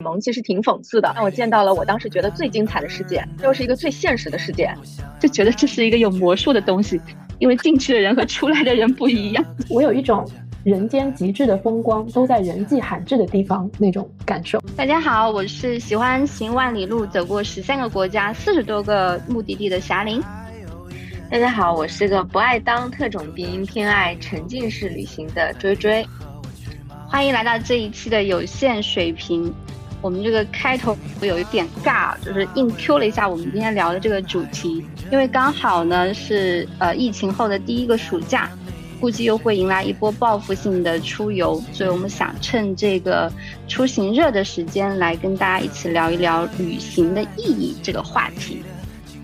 萌其实挺讽刺的，让我见到了我当时觉得最精彩的世界，又是一个最现实的世界，就觉得这是一个有魔术的东西，因为进去的人和出来的人不一样。我有一种人间极致的风光都在人迹罕至的地方那种感受。大家好，我是喜欢行万里路、走过十三个国家、四十多个目的地的霞玲。大家好，我是个不爱当特种兵、偏爱沉浸式旅行的追追。欢迎来到这一期的有限水平。我们这个开头会有一点尬，就是硬 Q 了一下我们今天聊的这个主题，因为刚好呢是呃疫情后的第一个暑假，估计又会迎来一波报复性的出游，所以我们想趁这个出行热的时间来跟大家一起聊一聊旅行的意义这个话题。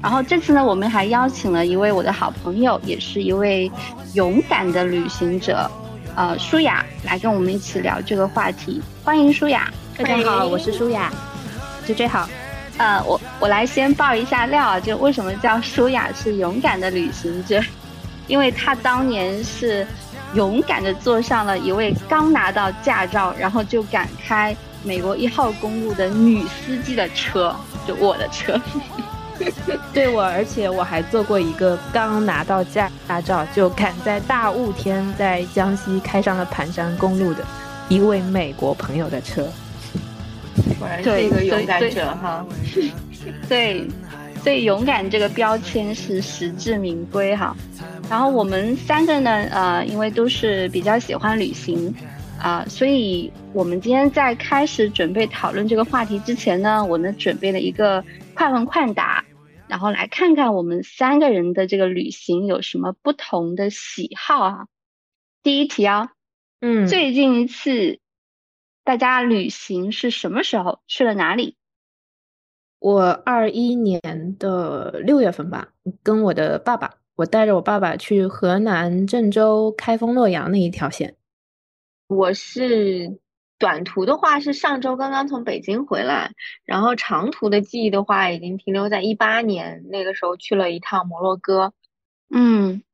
然后这次呢，我们还邀请了一位我的好朋友，也是一位勇敢的旅行者，呃，舒雅来跟我们一起聊这个话题。欢迎舒雅。大家好，我是舒雅，追追好。呃，我我来先爆一下料啊，就为什么叫舒雅是勇敢的旅行者？因为她当年是勇敢的坐上了一位刚拿到驾照，然后就敢开美国一号公路的女司机的车，就我的车。对我，而且我还坐过一个刚拿到驾驾照就敢在大雾天在江西开上了盘山公路的一位美国朋友的车。果然是一个勇敢者哈，对，所以勇敢这个标签是实至名归哈。然后我们三个呢，呃，因为都是比较喜欢旅行啊，所以我们今天在开始准备讨论这个话题之前呢，我们准备了一个快问快答，然后来看看我们三个人的这个旅行有什么不同的喜好啊。第一题啊，嗯，最近一次。大家旅行是什么时候去了哪里？我二一年的六月份吧，跟我的爸爸，我带着我爸爸去河南郑州开封洛阳那一条线。我是短途的话是上周刚刚从北京回来，然后长途的记忆的话已经停留在一八年，那个时候去了一趟摩洛哥。嗯。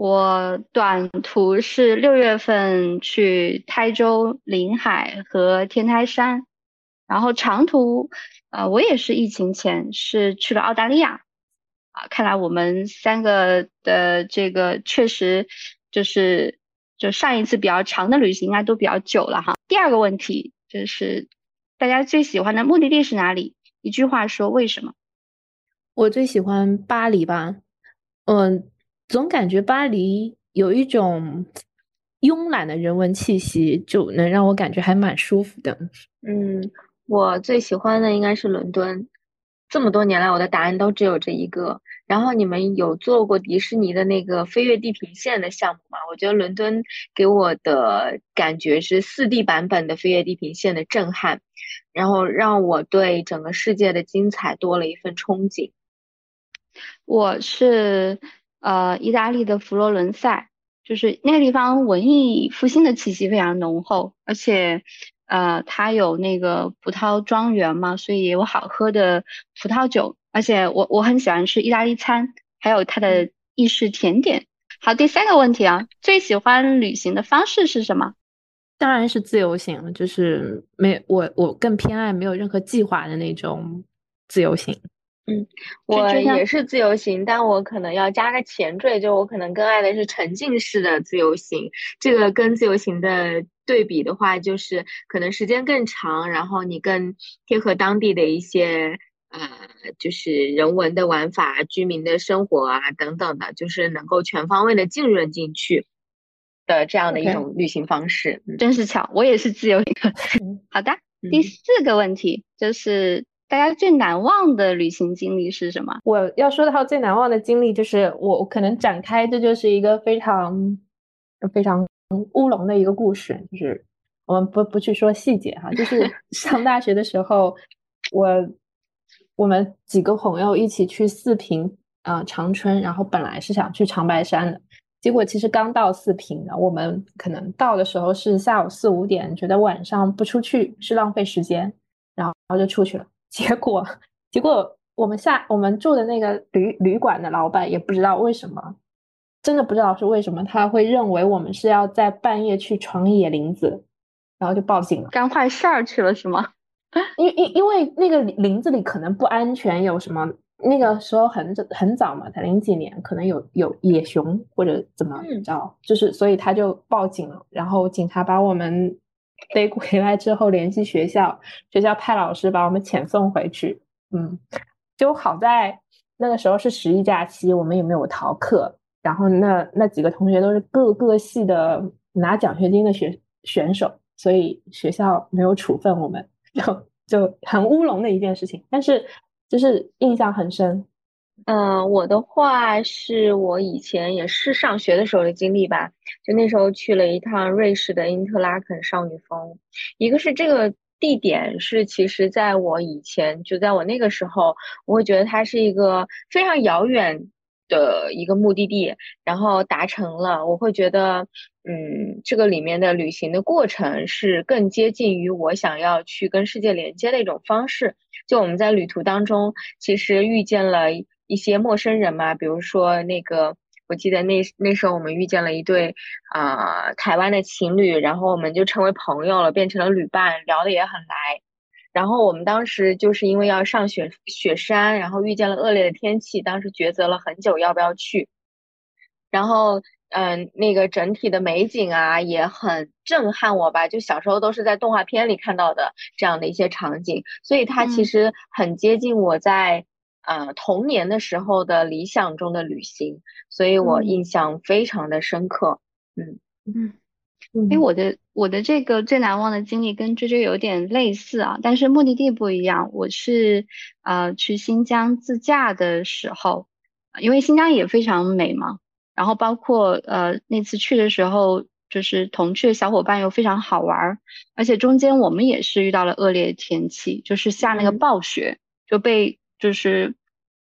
我短途是六月份去台州临海和天台山，然后长途，呃，我也是疫情前是去了澳大利亚，啊，看来我们三个的这个确实就是就上一次比较长的旅行应该都比较久了哈。第二个问题就是大家最喜欢的目的地是哪里？一句话说为什么？我最喜欢巴黎吧，嗯。总感觉巴黎有一种慵懒的人文气息，就能让我感觉还蛮舒服的。嗯，我最喜欢的应该是伦敦。这么多年来，我的答案都只有这一个。然后你们有做过迪士尼的那个飞越地平线的项目吗？我觉得伦敦给我的感觉是四 D 版本的飞越地平线的震撼，然后让我对整个世界的精彩多了一份憧憬。我是。呃，意大利的佛罗伦萨，就是那个地方文艺复兴的气息非常浓厚，而且，呃，它有那个葡萄庄园嘛，所以也有好喝的葡萄酒，而且我我很喜欢吃意大利餐，还有它的意式甜点。好，第三个问题啊，最喜欢旅行的方式是什么？当然是自由行了，就是没我我更偏爱没有任何计划的那种自由行。嗯，我也是自由行，但我可能要加个前缀，就我可能更爱的是沉浸式的自由行。这个跟自由行的对比的话，就是可能时间更长，然后你更贴合当地的一些呃，就是人文的玩法、居民的生活啊等等的，就是能够全方位的浸润进去的这样的一种旅行方式。真是巧，我也是自由行。好的，第四个问题就是。大家最难忘的旅行经历是什么？我要说到最难忘的经历，就是我可能展开，这就是一个非常非常乌龙的一个故事。就是我们不不去说细节哈，就是 上大学的时候，我我们几个朋友一起去四平啊长春，然后本来是想去长白山的，结果其实刚到四平呢，我们可能到的时候是下午四五点，觉得晚上不出去是浪费时间，然后然后就出去了。结果，结果我们下我们住的那个旅旅馆的老板也不知道为什么，真的不知道是为什么，他会认为我们是要在半夜去闯野林子，然后就报警了，干坏事儿去了是吗？因因因为那个林子里可能不安全，有什么？那个时候很早很早嘛，才零几年，可能有有野熊或者怎么着，就是所以他就报警了，然后警察把我们背回来之后联系学校，学校派老师把我们遣送回去。嗯，就好在那个时候是十一假期，我们也没有逃课，然后那那几个同学都是各个系的拿奖学金的选选手，所以学校没有处分我们，就就很乌龙的一件事情，但是。就是印象很深，嗯，我的话是我以前也是上学的时候的经历吧，就那时候去了一趟瑞士的因特拉肯少女峰，一个是这个地点是其实在我以前就在我那个时候，我会觉得它是一个非常遥远的一个目的地，然后达成了，我会觉得，嗯，这个里面的旅行的过程是更接近于我想要去跟世界连接的一种方式。就我们在旅途当中，其实遇见了一些陌生人嘛，比如说那个，我记得那那时候我们遇见了一对啊台湾的情侣，然后我们就成为朋友了，变成了旅伴，聊的也很来。然后我们当时就是因为要上雪雪山，然后遇见了恶劣的天气，当时抉择了很久要不要去。然后。嗯，那个整体的美景啊，也很震撼我吧。就小时候都是在动画片里看到的这样的一些场景，所以它其实很接近我在呃童年的时候的理想中的旅行，所以我印象非常的深刻。嗯嗯，哎，我的我的这个最难忘的经历跟追追有点类似啊，但是目的地不一样。我是呃去新疆自驾的时候，因为新疆也非常美嘛。然后包括呃那次去的时候，就是同去的小伙伴又非常好玩，而且中间我们也是遇到了恶劣天气，就是下那个暴雪，就被就是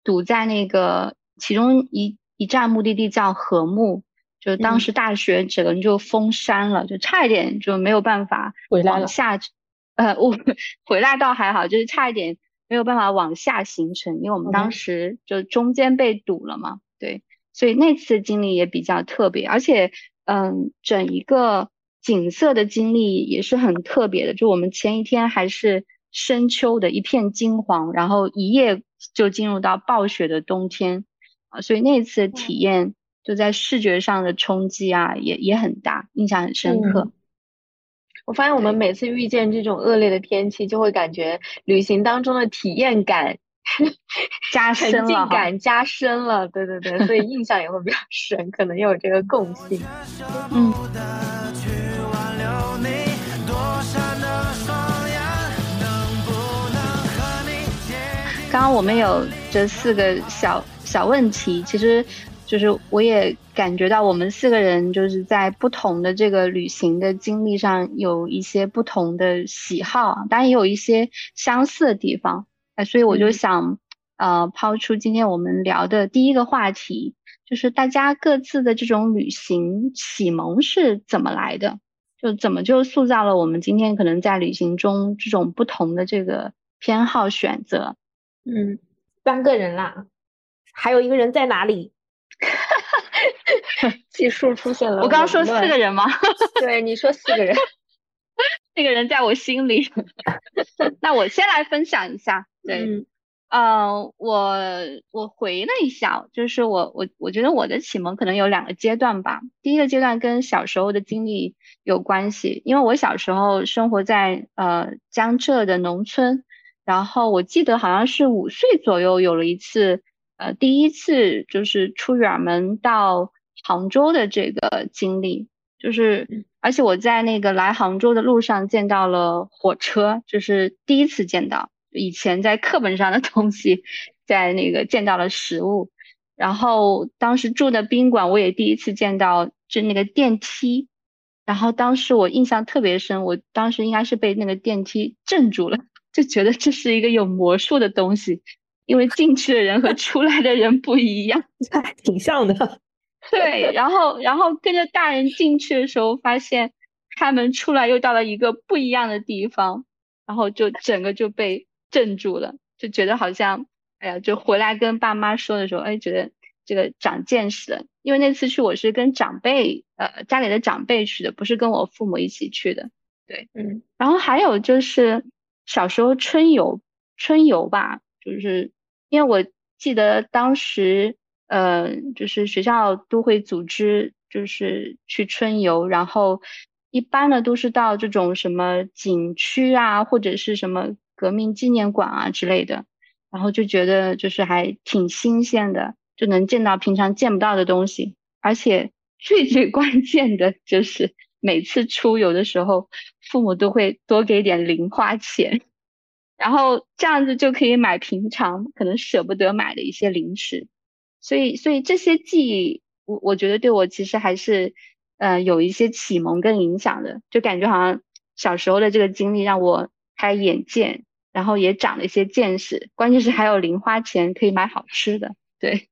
堵在那个其中一一站目的地叫禾木，就当时大雪整个人就封山了，就差一点就没有办法往下，呃我 回来倒还好，就是差一点没有办法往下行程，因为我们当时就中间被堵了嘛，对。所以那次经历也比较特别，而且，嗯，整一个景色的经历也是很特别的。就我们前一天还是深秋的一片金黄，然后一夜就进入到暴雪的冬天，啊，所以那次体验就在视觉上的冲击啊，也也很大，印象很深刻。我发现我们每次遇见这种恶劣的天气，就会感觉旅行当中的体验感。加深了，感加深了，对对对，所以印象也会比较深，可能有这个共性。嗯。刚刚我们有这四个小小问题，其实就是我也感觉到我们四个人就是在不同的这个旅行的经历上有一些不同的喜好，当然也有一些相似的地方。哎，所以我就想，呃，抛出今天我们聊的第一个话题，就是大家各自的这种旅行启蒙是怎么来的？就怎么就塑造了我们今天可能在旅行中这种不同的这个偏好选择？嗯，三个人啦，还有一个人在哪里？技术出现了。我刚刚说四个人吗？对，你说四个人，那个人在我心里。那我先来分享一下。对，呃，我我回了一下，就是我我我觉得我的启蒙可能有两个阶段吧。第一个阶段跟小时候的经历有关系，因为我小时候生活在呃江浙的农村，然后我记得好像是五岁左右有了一次呃第一次就是出远门到杭州的这个经历，就是而且我在那个来杭州的路上见到了火车，就是第一次见到。以前在课本上的东西，在那个见到了实物，然后当时住的宾馆我也第一次见到，就那个电梯，然后当时我印象特别深，我当时应该是被那个电梯震住了，就觉得这是一个有魔术的东西，因为进去的人和出来的人不一样，还 挺像的。对，然后然后跟着大人进去的时候，发现开门出来又到了一个不一样的地方，然后就整个就被。镇住了，就觉得好像，哎呀，就回来跟爸妈说的时候，哎，觉得这个长见识了。因为那次去我是跟长辈，呃，家里的长辈去的，不是跟我父母一起去的。对，嗯。然后还有就是，小时候春游，春游吧，就是因为我记得当时，呃，就是学校都会组织，就是去春游，然后一般的都是到这种什么景区啊，或者是什么革命纪念馆啊之类的，然后就觉得就是还挺新鲜的，就能见到平常见不到的东西，而且最最 关键的就是。每次出游的时候，父母都会多给点零花钱，然后这样子就可以买平常可能舍不得买的一些零食。所以，所以这些记忆，我我觉得对我其实还是，呃，有一些启蒙跟影响的。就感觉好像小时候的这个经历让我开眼界，然后也长了一些见识。关键是还有零花钱可以买好吃的，对，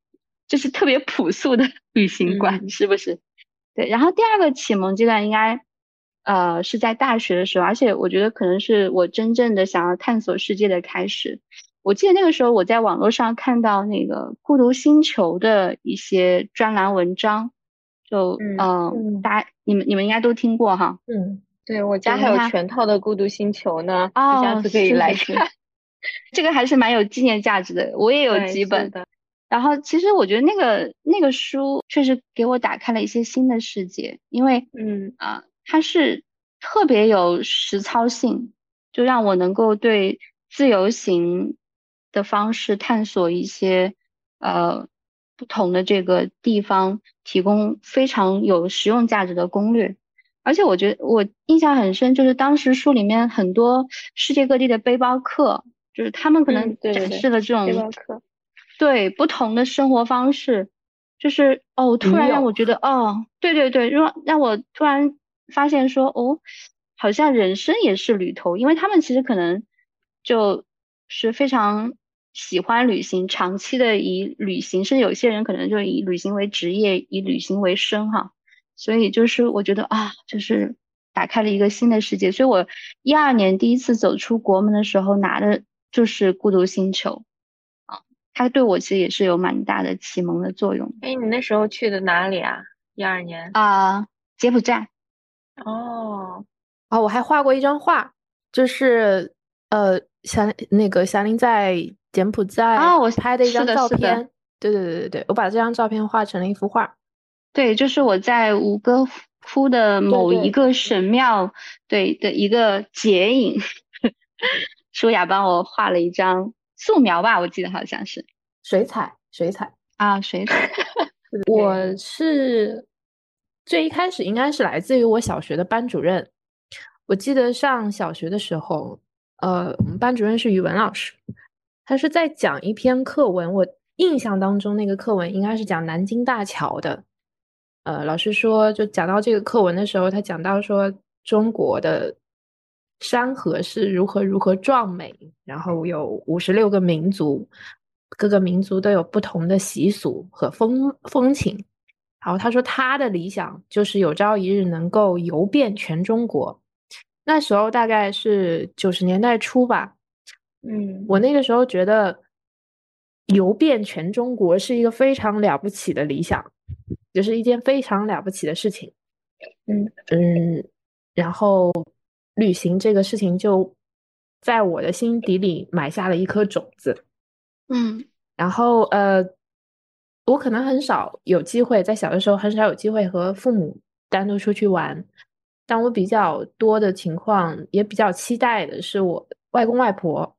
就是特别朴素的旅行观，是不是？对，然后第二个启蒙阶段应该，呃，是在大学的时候，而且我觉得可能是我真正的想要探索世界的开始。我记得那个时候我在网络上看到那个《孤独星球》的一些专栏文章，就嗯，大家你们你们应该都听过哈。嗯，对我家还有全套的《孤独星球》呢，下次可以来看。这个还是蛮有纪念价值的，我也有几本。然后，其实我觉得那个那个书确实给我打开了一些新的世界，因为，嗯啊，它是特别有实操性，就让我能够对自由行的方式探索一些呃不同的这个地方，提供非常有实用价值的攻略。而且我觉得我印象很深，就是当时书里面很多世界各地的背包客，就是他们可能展示了这种背包客。对不同的生活方式，就是哦，突然让我觉得哦，对对对，让让我突然发现说哦，好像人生也是旅途，因为他们其实可能就是非常喜欢旅行，长期的以旅行，甚至有些人可能就以旅行为职业，以旅行为生哈。所以就是我觉得啊，就是打开了一个新的世界。所以我一二年第一次走出国门的时候，拿的就是《孤独星球》。他对我其实也是有蛮大的启蒙的作用。哎，你那时候去的哪里啊？一二年啊，柬埔寨。哦，啊，我还画过一张画，就是呃，霞那个霞玲在柬埔寨啊，我拍的一张照片。对对对对对，我把这张照片画成了一幅画。对，就是我在吴哥窟的某一个神庙对的一个剪影，舒雅帮我画了一张。素描吧，我记得好像是水彩，水彩啊，水彩。我是最一开始应该是来自于我小学的班主任。我记得上小学的时候，呃，我们班主任是语文老师，他是在讲一篇课文。我印象当中那个课文应该是讲南京大桥的。呃，老师说，就讲到这个课文的时候，他讲到说中国的。山河是如何如何壮美，然后有五十六个民族，各个民族都有不同的习俗和风风情。然后他说他的理想就是有朝一日能够游遍全中国。那时候大概是九十年代初吧。嗯，我那个时候觉得游遍全中国是一个非常了不起的理想，就是一件非常了不起的事情。嗯嗯，然后。旅行这个事情就在我的心底里埋下了一颗种子，嗯，然后呃，我可能很少有机会在小的时候很少有机会和父母单独出去玩，但我比较多的情况也比较期待的是我外公外婆，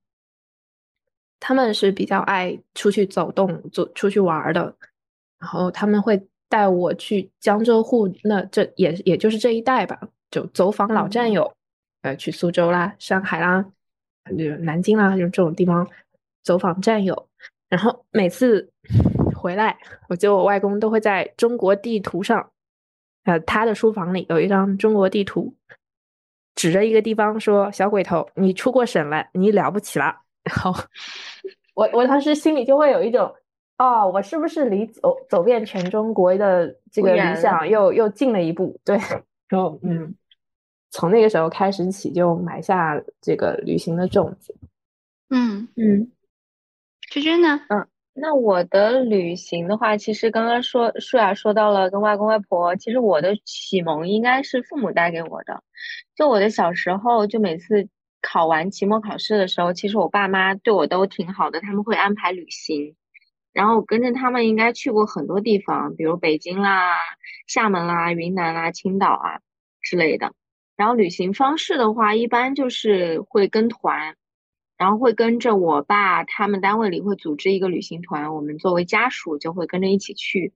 他们是比较爱出去走动、走出去玩的，然后他们会带我去江浙沪，那这也也就是这一带吧，就走访老战友。呃，去苏州啦、上海啦、就南京啦，就这种地方走访战友。然后每次回来，我觉得我外公都会在中国地图上，呃，他的书房里有一张中国地图，指着一个地方说：“小鬼头，你出过省了，你了不起了。”然后 我我当时心里就会有一种，哦，我是不是离走走遍全中国的这个理想又又近了一步？对，然后嗯。从那个时候开始起，就埋下这个旅行的种子。嗯嗯，娟娟呢？嗯，那我的旅行的话，其实刚刚说舒雅说到了跟外公外婆，其实我的启蒙应该是父母带给我的。就我的小时候，就每次考完期末考试的时候，其实我爸妈对我都挺好的，他们会安排旅行，然后我跟着他们应该去过很多地方，比如北京啦、厦门啦、云南啦、青岛啊之类的。然后旅行方式的话，一般就是会跟团，然后会跟着我爸他们单位里会组织一个旅行团，我们作为家属就会跟着一起去。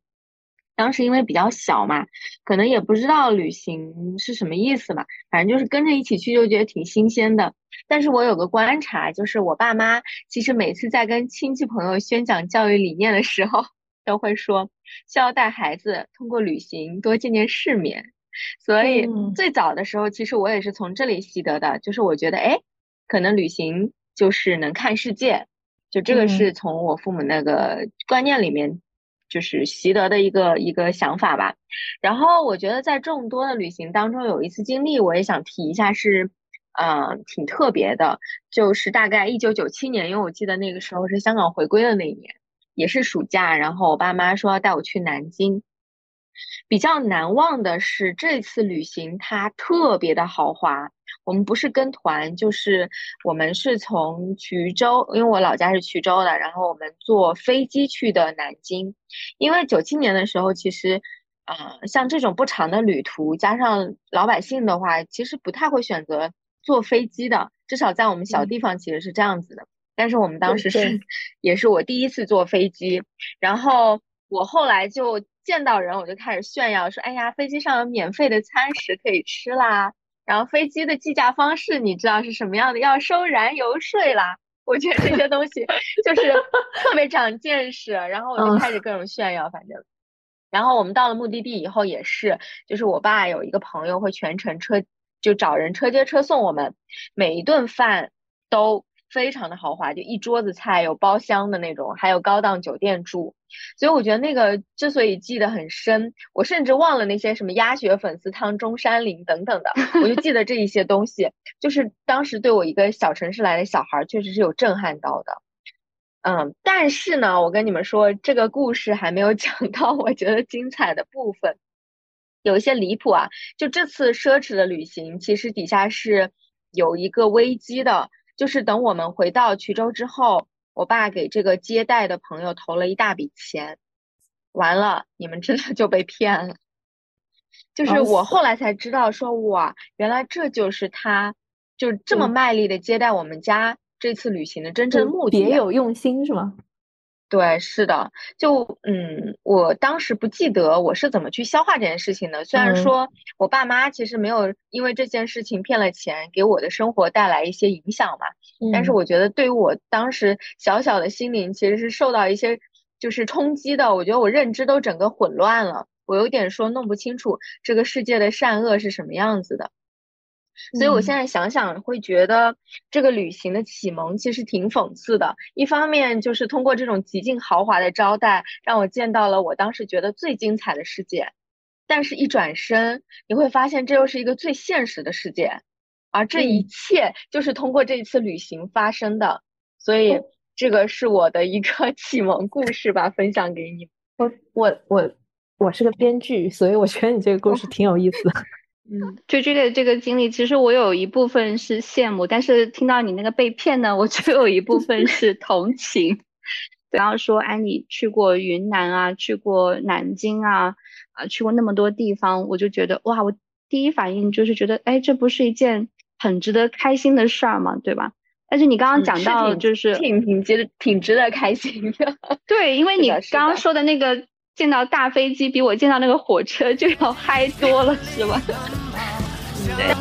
当时因为比较小嘛，可能也不知道旅行是什么意思嘛，反正就是跟着一起去就觉得挺新鲜的。但是我有个观察，就是我爸妈其实每次在跟亲戚朋友宣讲教育理念的时候，都会说需要带孩子通过旅行多见见世面。所以最早的时候，其实我也是从这里习得的，就是我觉得，哎，可能旅行就是能看世界，就这个是从我父母那个观念里面。就是习得的一个一个想法吧，然后我觉得在众多的旅行当中，有一次经历我也想提一下，是，呃，挺特别的，就是大概一九九七年，因为我记得那个时候是香港回归的那一年，也是暑假，然后我爸妈说要带我去南京。比较难忘的是这次旅行，它特别的豪华。我们不是跟团，就是我们是从衢州，因为我老家是衢州的，然后我们坐飞机去的南京。因为九七年的时候，其实，呃，像这种不长的旅途，加上老百姓的话，其实不太会选择坐飞机的，至少在我们小地方其实是这样子的。但是我们当时是，也是我第一次坐飞机，然后我后来就。见到人我就开始炫耀，说：“哎呀，飞机上有免费的餐食可以吃啦！然后飞机的计价方式你知道是什么样的？要收燃油税啦！我觉得这些东西 就是特别长见识。然后我就开始各种炫耀，反正。然后我们到了目的地以后也是，就是我爸有一个朋友会全程车就找人车接车送我们，每一顿饭都。非常的豪华，就一桌子菜，有包厢的那种，还有高档酒店住，所以我觉得那个之所以记得很深，我甚至忘了那些什么鸭血粉丝汤、中山陵等等的，我就记得这一些东西，就是当时对我一个小城市来的小孩，确实是有震撼到的。嗯，但是呢，我跟你们说，这个故事还没有 讲到我觉得精彩的部分，有一些离谱啊。就这次奢侈的旅行，其实底下是有一个危机的。就是等我们回到衢州之后，我爸给这个接待的朋友投了一大笔钱，完了，你们真的就被骗了。就是我后来才知道，说哇，原来这就是他，就这么卖力的接待我们家这次旅行的真正目的，别有用心是吗？对，是的，就嗯，我当时不记得我是怎么去消化这件事情的。虽然说我爸妈其实没有因为这件事情骗了钱，给我的生活带来一些影响嘛，但是我觉得对于我当时小小的心灵其实是受到一些就是冲击的。我觉得我认知都整个混乱了，我有点说弄不清楚这个世界的善恶是什么样子的。所以，我现在想想，会觉得这个旅行的启蒙其实挺讽刺的。一方面，就是通过这种极尽豪华的招待，让我见到了我当时觉得最精彩的世界；但是，一转身，你会发现这又是一个最现实的世界，而这一切就是通过这一次旅行发生的。所以，这个是我的一个 启蒙故事吧，分享给你。我我我我是个编剧，所以我觉得你这个故事挺有意思的。嗯，就这个这个经历，其实我有一部分是羡慕，但是听到你那个被骗呢，我就有一部分是同情。然后说，哎，你去过云南啊，去过南京啊，啊，去过那么多地方，我就觉得哇，我第一反应就是觉得，哎，这不是一件很值得开心的事儿嘛？对吧？但是你刚刚讲到，就是挺挺值挺值得开心的。对，因为你刚刚说的那个。见到大飞机比我见到那个火车就要 嗨多了，是吧？对。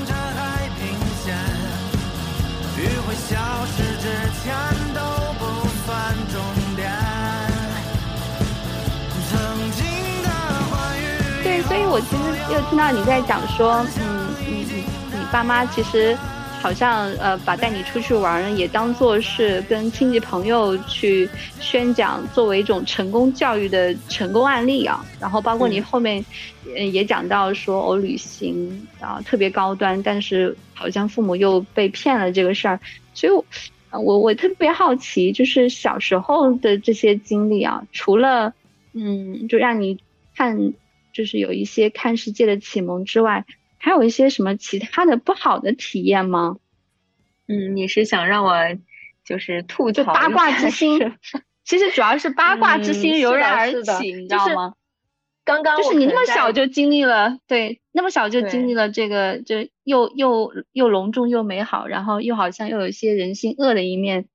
对，所以我其实又听到你在讲说，嗯，你你你爸妈其实。好像呃，把带你出去玩也当做是跟亲戚朋友去宣讲，作为一种成功教育的成功案例啊。然后包括你后面也讲到说，我旅行啊特别高端，但是好像父母又被骗了这个事儿。所以，我我特别好奇，就是小时候的这些经历啊，除了嗯，就让你看，就是有一些看世界的启蒙之外。还有一些什么其他的不好的体验吗？嗯，你是想让我就是吐槽八卦之心？其实主要是八卦之心油然而起，你知道吗？刚刚就是你那么小就经历了，对，那么小就经历了这个，就又又又隆重又美好，然后又好像又有一些人性恶的一面，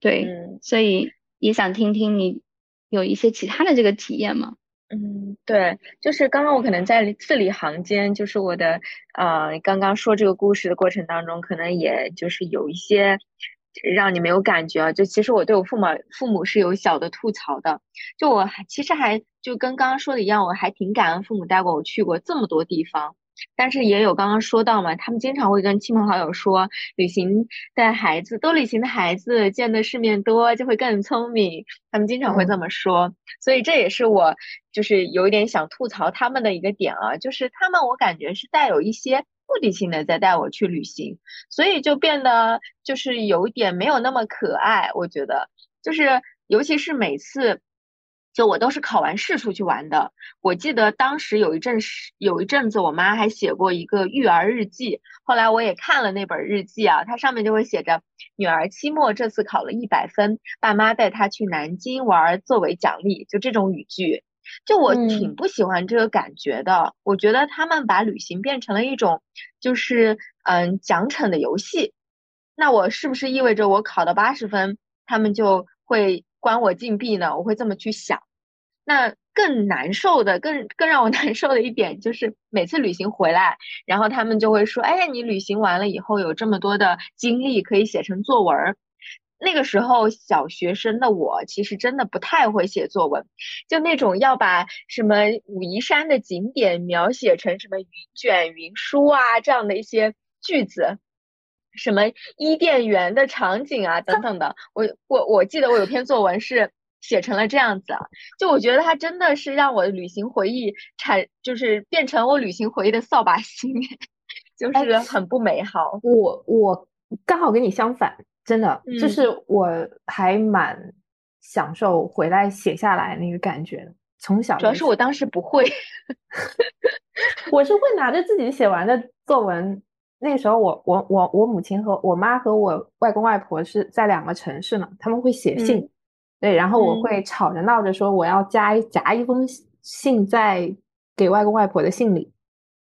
对，所以也想听听你有一些其他的这个体验吗？嗯，对，就是刚刚我可能在字里行间，就是我的呃，刚刚说这个故事的过程当中，可能也就是有一些。让你没有感觉啊？就其实我对我父母父母是有小的吐槽的。就我其实还就跟刚刚说的一样，我还挺感恩父母带过我去过这么多地方。但是也有刚刚说到嘛，他们经常会跟亲朋好友说，旅行的孩子多旅行的孩子见的世面多，就会更聪明。他们经常会这么说，所以这也是我就是有一点想吐槽他们的一个点啊，就是他们我感觉是带有一些。目的性的在带我去旅行，所以就变得就是有一点没有那么可爱。我觉得，就是尤其是每次，就我都是考完试出去玩的。我记得当时有一阵时，有一阵子，我妈还写过一个育儿日记。后来我也看了那本日记啊，它上面就会写着：女儿期末这次考了一百分，爸妈带她去南京玩作为奖励，就这种语句。就我挺不喜欢这个感觉的，我觉得他们把旅行变成了一种，就是嗯奖惩的游戏。那我是不是意味着我考到八十分，他们就会关我禁闭呢？我会这么去想。那更难受的，更更让我 难受的一点就是，每次旅行回来，然后他们就会说：“哎呀，你旅行完了以后有这么多的经历可以写成作文。”那个时候，小学生的我其实真的不太会写作文，就那种要把什么武夷山的景点描写成什么云卷云舒啊这样的一些句子，什么伊甸园的场景啊等等的，我我我记得我有篇作文是写成了这样子啊，就我觉得它真的是让我的旅行回忆产，就是变成我旅行回忆的扫把星，就是很不美好。我我刚好跟你相反。真的，就是我还蛮享受回来写下来那个感觉。从小主要是我当时不会，我是会拿着自己写完的作文。那个时候，我我我我母亲和我妈和我外公外婆是在两个城市呢，他们会写信，对，然后我会吵着闹着说我要加夹一封信在给外公外婆的信里。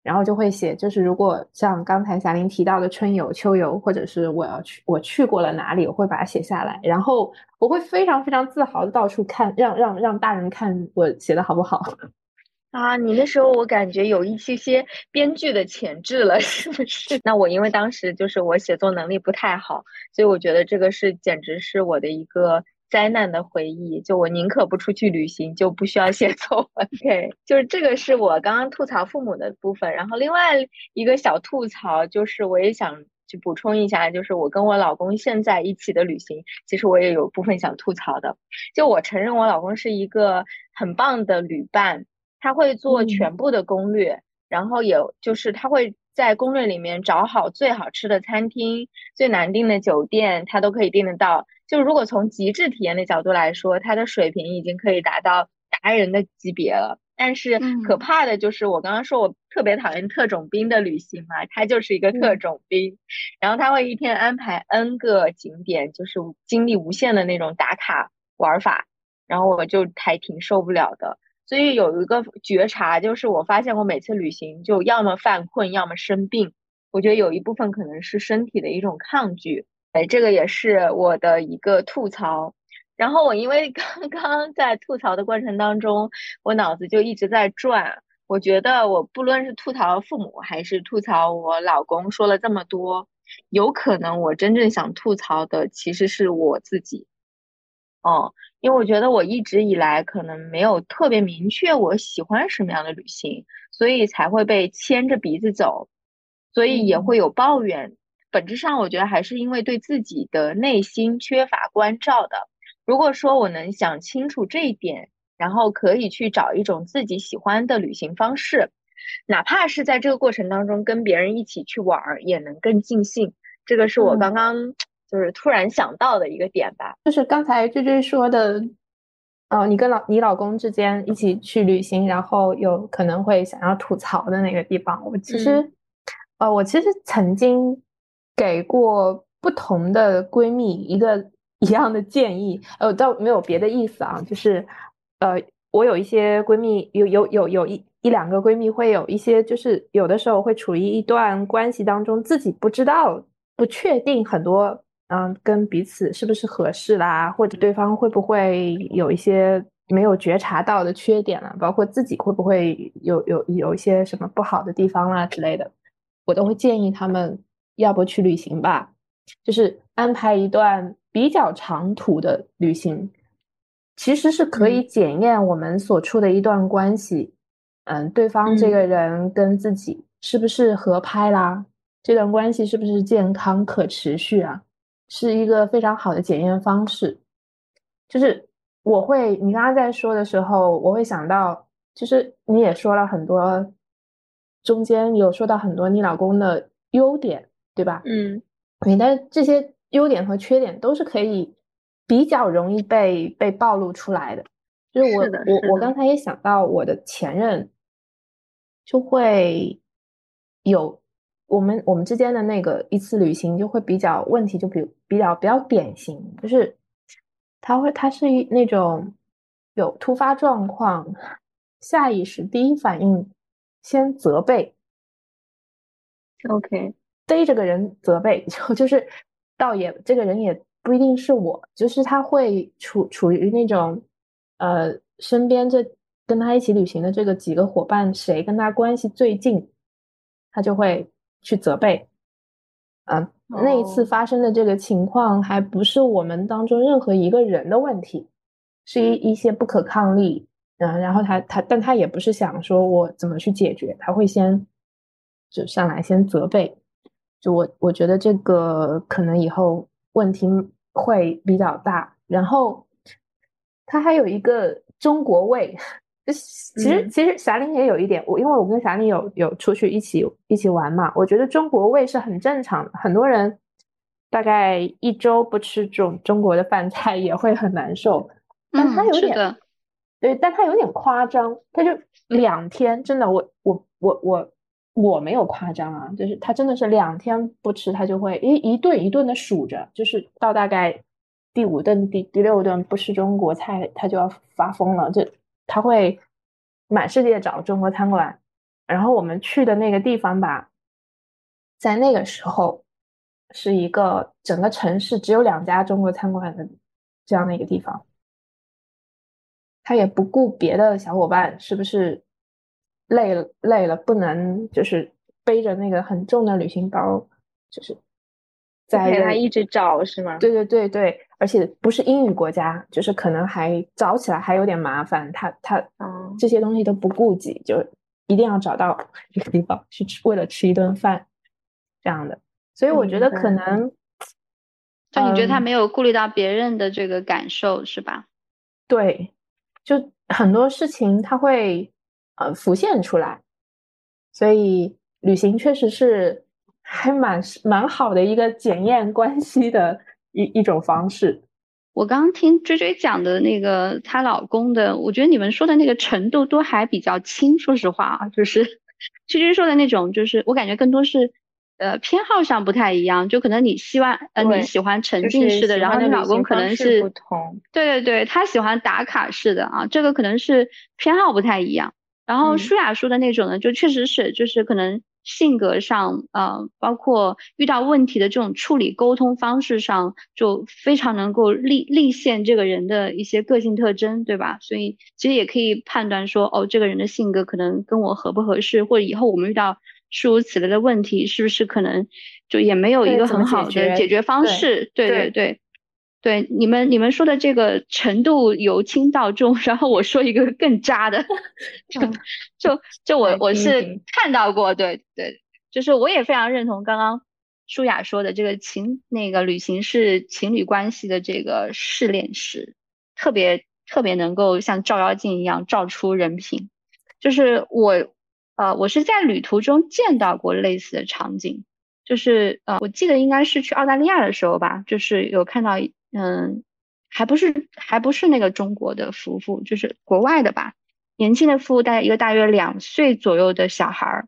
然后就会写，就是如果像刚才霞玲提到的春游、秋游，或者是我要去我去过了哪里，我会把它写下来。然后我会非常非常自豪的到处看，让让让大人看我写的好不好。啊，你那时候我感觉有一些些编剧的潜质了，是不是？那我因为当时就是我写作能力不太好，所以我觉得这个是简直是我的一个。灾难的回忆，就我宁可不出去旅行，就不需要写 作文。OK，就是这个是我刚刚吐槽父母的部分。然后另外一个小吐槽就是，我也想去补充一下，就是我跟我老公现在一起的旅行，其实我也有部分想吐槽的。就我承认我老公是一个很棒的旅伴，他会做全部的攻略，然后也就是他会在攻略里面找好最好吃的餐厅、最难订的酒店，它都可以订得到。就如果从极致体验的角度来说，它的水平已经可以达到达人的级别了。但是可怕的就是我刚刚说我特别讨厌特种兵的旅行嘛，他就是一个特种兵，然后他会一天安排 N 个景点，就是精力无限的那种打卡玩法，然后我就还挺受不了的。所以有一个觉察，就是我发现我每次旅行就要么犯困，要么生病。我觉得有一部分可能是身体的一种抗拒。哎，这个也是我的一个吐槽。然后我因为 刚刚在吐槽的过程当中，我脑子就一直在转。我觉得我不论是吐槽父母，还是吐槽我老公，说了这么多，有可能我真正想吐槽的其实是我自己。哦，因为我觉得我一直以来可能没有特别明确我喜欢什么样的旅行，所以才会被牵着鼻子走，所以也会有抱怨。本质上，我觉得还是因为对自己的内心缺乏关照的。如果说我能想清楚这一点，然后可以去找一种自己喜欢的旅行方式，哪怕是在这个过程当中跟别人一起去玩儿，也能更尽兴。这个是我刚刚就是突然想到的一个点吧。就是刚才追追说的，哦，你跟老你老公之间一起去旅行，然后有可能会想要吐槽的那个地方，我其实，呃，我其实曾经。给过不同的闺蜜一个一样的建议，呃，倒没有别的意思啊，就是呃，我有一些闺蜜，有有有有一一两个闺蜜会有一些，就是有的时候会处于一段关系当中，自己不知道、不确定很多，嗯，跟彼此是不是合适啦，或者对方会不会有一些。没有觉察到的缺点了，包括自己会不会有有有一些什么不好的地方啦之类的，我都会建议他们要不去旅行吧，就是安排一段比较长途的旅行，其实是可以检验我们所处的一段关系，嗯，对方这个人跟自己是不是合拍啦，这段关系是不是健康可持续啊，是一个非常好的检验方式，就是。我会，你刚刚在说的时候，我会想到，其实你也说了很多，中间有说到很多你老公的优点，对吧？嗯，你的这些优点和缺点都是可以比较容易被被暴露出来的。就是我我我刚才也想到，我的前任就会有我们我们之间的那个一次旅行就会比较问题，就比比较比较典型，就是。他会，他是一那种有突发状况，下意识第一反应先责备。OK，逮这个人责备，就就是倒也这个人也不一定是我，就是他会处处于那种呃身边这跟他一起旅行的这个几个伙伴，谁跟他关系最近，他就会去责备。嗯，那一次发生的这个情况还不是我们当中任何一个人的问题，是一一些不可抗力。嗯，然后他他，但他也不是想说我怎么去解决，他会先就上来先责备。就我我觉得这个可能以后问题会比较大。然后他还有一个中国味。其实其实霞玲也有一点，我因为我跟霞玲有有出去一起一起玩嘛，我觉得中国胃是很正常的。很多人大概一周不吃中中国的饭菜也会很难受，但他有点对，但他有点夸张，他就两天真的，我我我我我没有夸张啊，就是他真的是两天不吃，他就会一一顿一顿的数着，就是到大概第五顿第第六顿不吃中国菜，他就要发疯了，这。他会满世界找中国餐馆，然后我们去的那个地方吧，在那个时候是一个整个城市只有两家中国餐馆的这样的一个地方。他也不顾别的小伙伴是不是累了累了，不能就是背着那个很重的旅行包，就是在陪他一直找是吗？对对对对。而且不是英语国家，就是可能还找起来还有点麻烦。他他这些东西都不顾及，就一定要找到 一个地方去吃，为了吃一顿饭这样的。所以我觉得可能，就你觉得他没有顾虑到别人的这个感受是吧？对，就很多事情他会呃浮现出来，所以旅行确实是还蛮蛮好的一个检验关系的。一一种方式，我刚刚听追追讲的那个她老公的，我觉得你们说的那个程度都还比较轻。说实话啊，就是 追追说的那种，就是我感觉更多是呃偏好上不太一样。就可能你希望呃你喜欢沉浸式的，然后你老公可能是不同。对对对，他喜欢打卡式的啊，这个可能是偏好不太一样。然后舒雅说的那种呢，就确实是就是可能。性格上，呃，包括遇到问题的这种处理沟通方式上，就非常能够立立现这个人的一些个性特征，对吧？所以其实也可以判断说，哦，这个人的性格可能跟我合不合适，或者以后我们遇到诸如此类的问题，是不是可能就也没有一个很好的解决方式？对对对。对你们，你们说的这个程度由轻到重，然后我说一个更渣的，就就就我我是看到过，对对，就是我也非常认同刚刚舒雅说的这个情那个旅行是情侣关系的这个试炼室，特别特别能够像照妖镜一样照出人品。就是我呃，我是在旅途中见到过类似的场景，就是呃，我记得应该是去澳大利亚的时候吧，就是有看到。嗯，还不是还不是那个中国的夫妇，就是国外的吧。年轻的夫妇带一个大约两岁左右的小孩儿，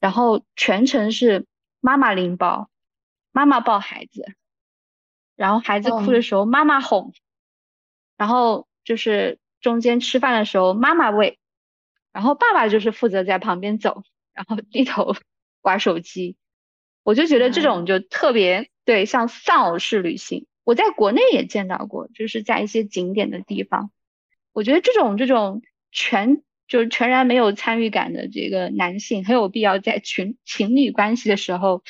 然后全程是妈妈拎包，妈妈抱孩子，然后孩子哭的时候妈妈哄，然后就是中间吃饭的时候妈妈喂，然后爸爸就是负责在旁边走，然后低头玩手机。我就觉得这种就特别对，像丧偶式旅行，我在国内也见到过，就是在一些景点的地方。我觉得这种这种全就是全然没有参与感的这个男性，很有必要在群情侣关系的时候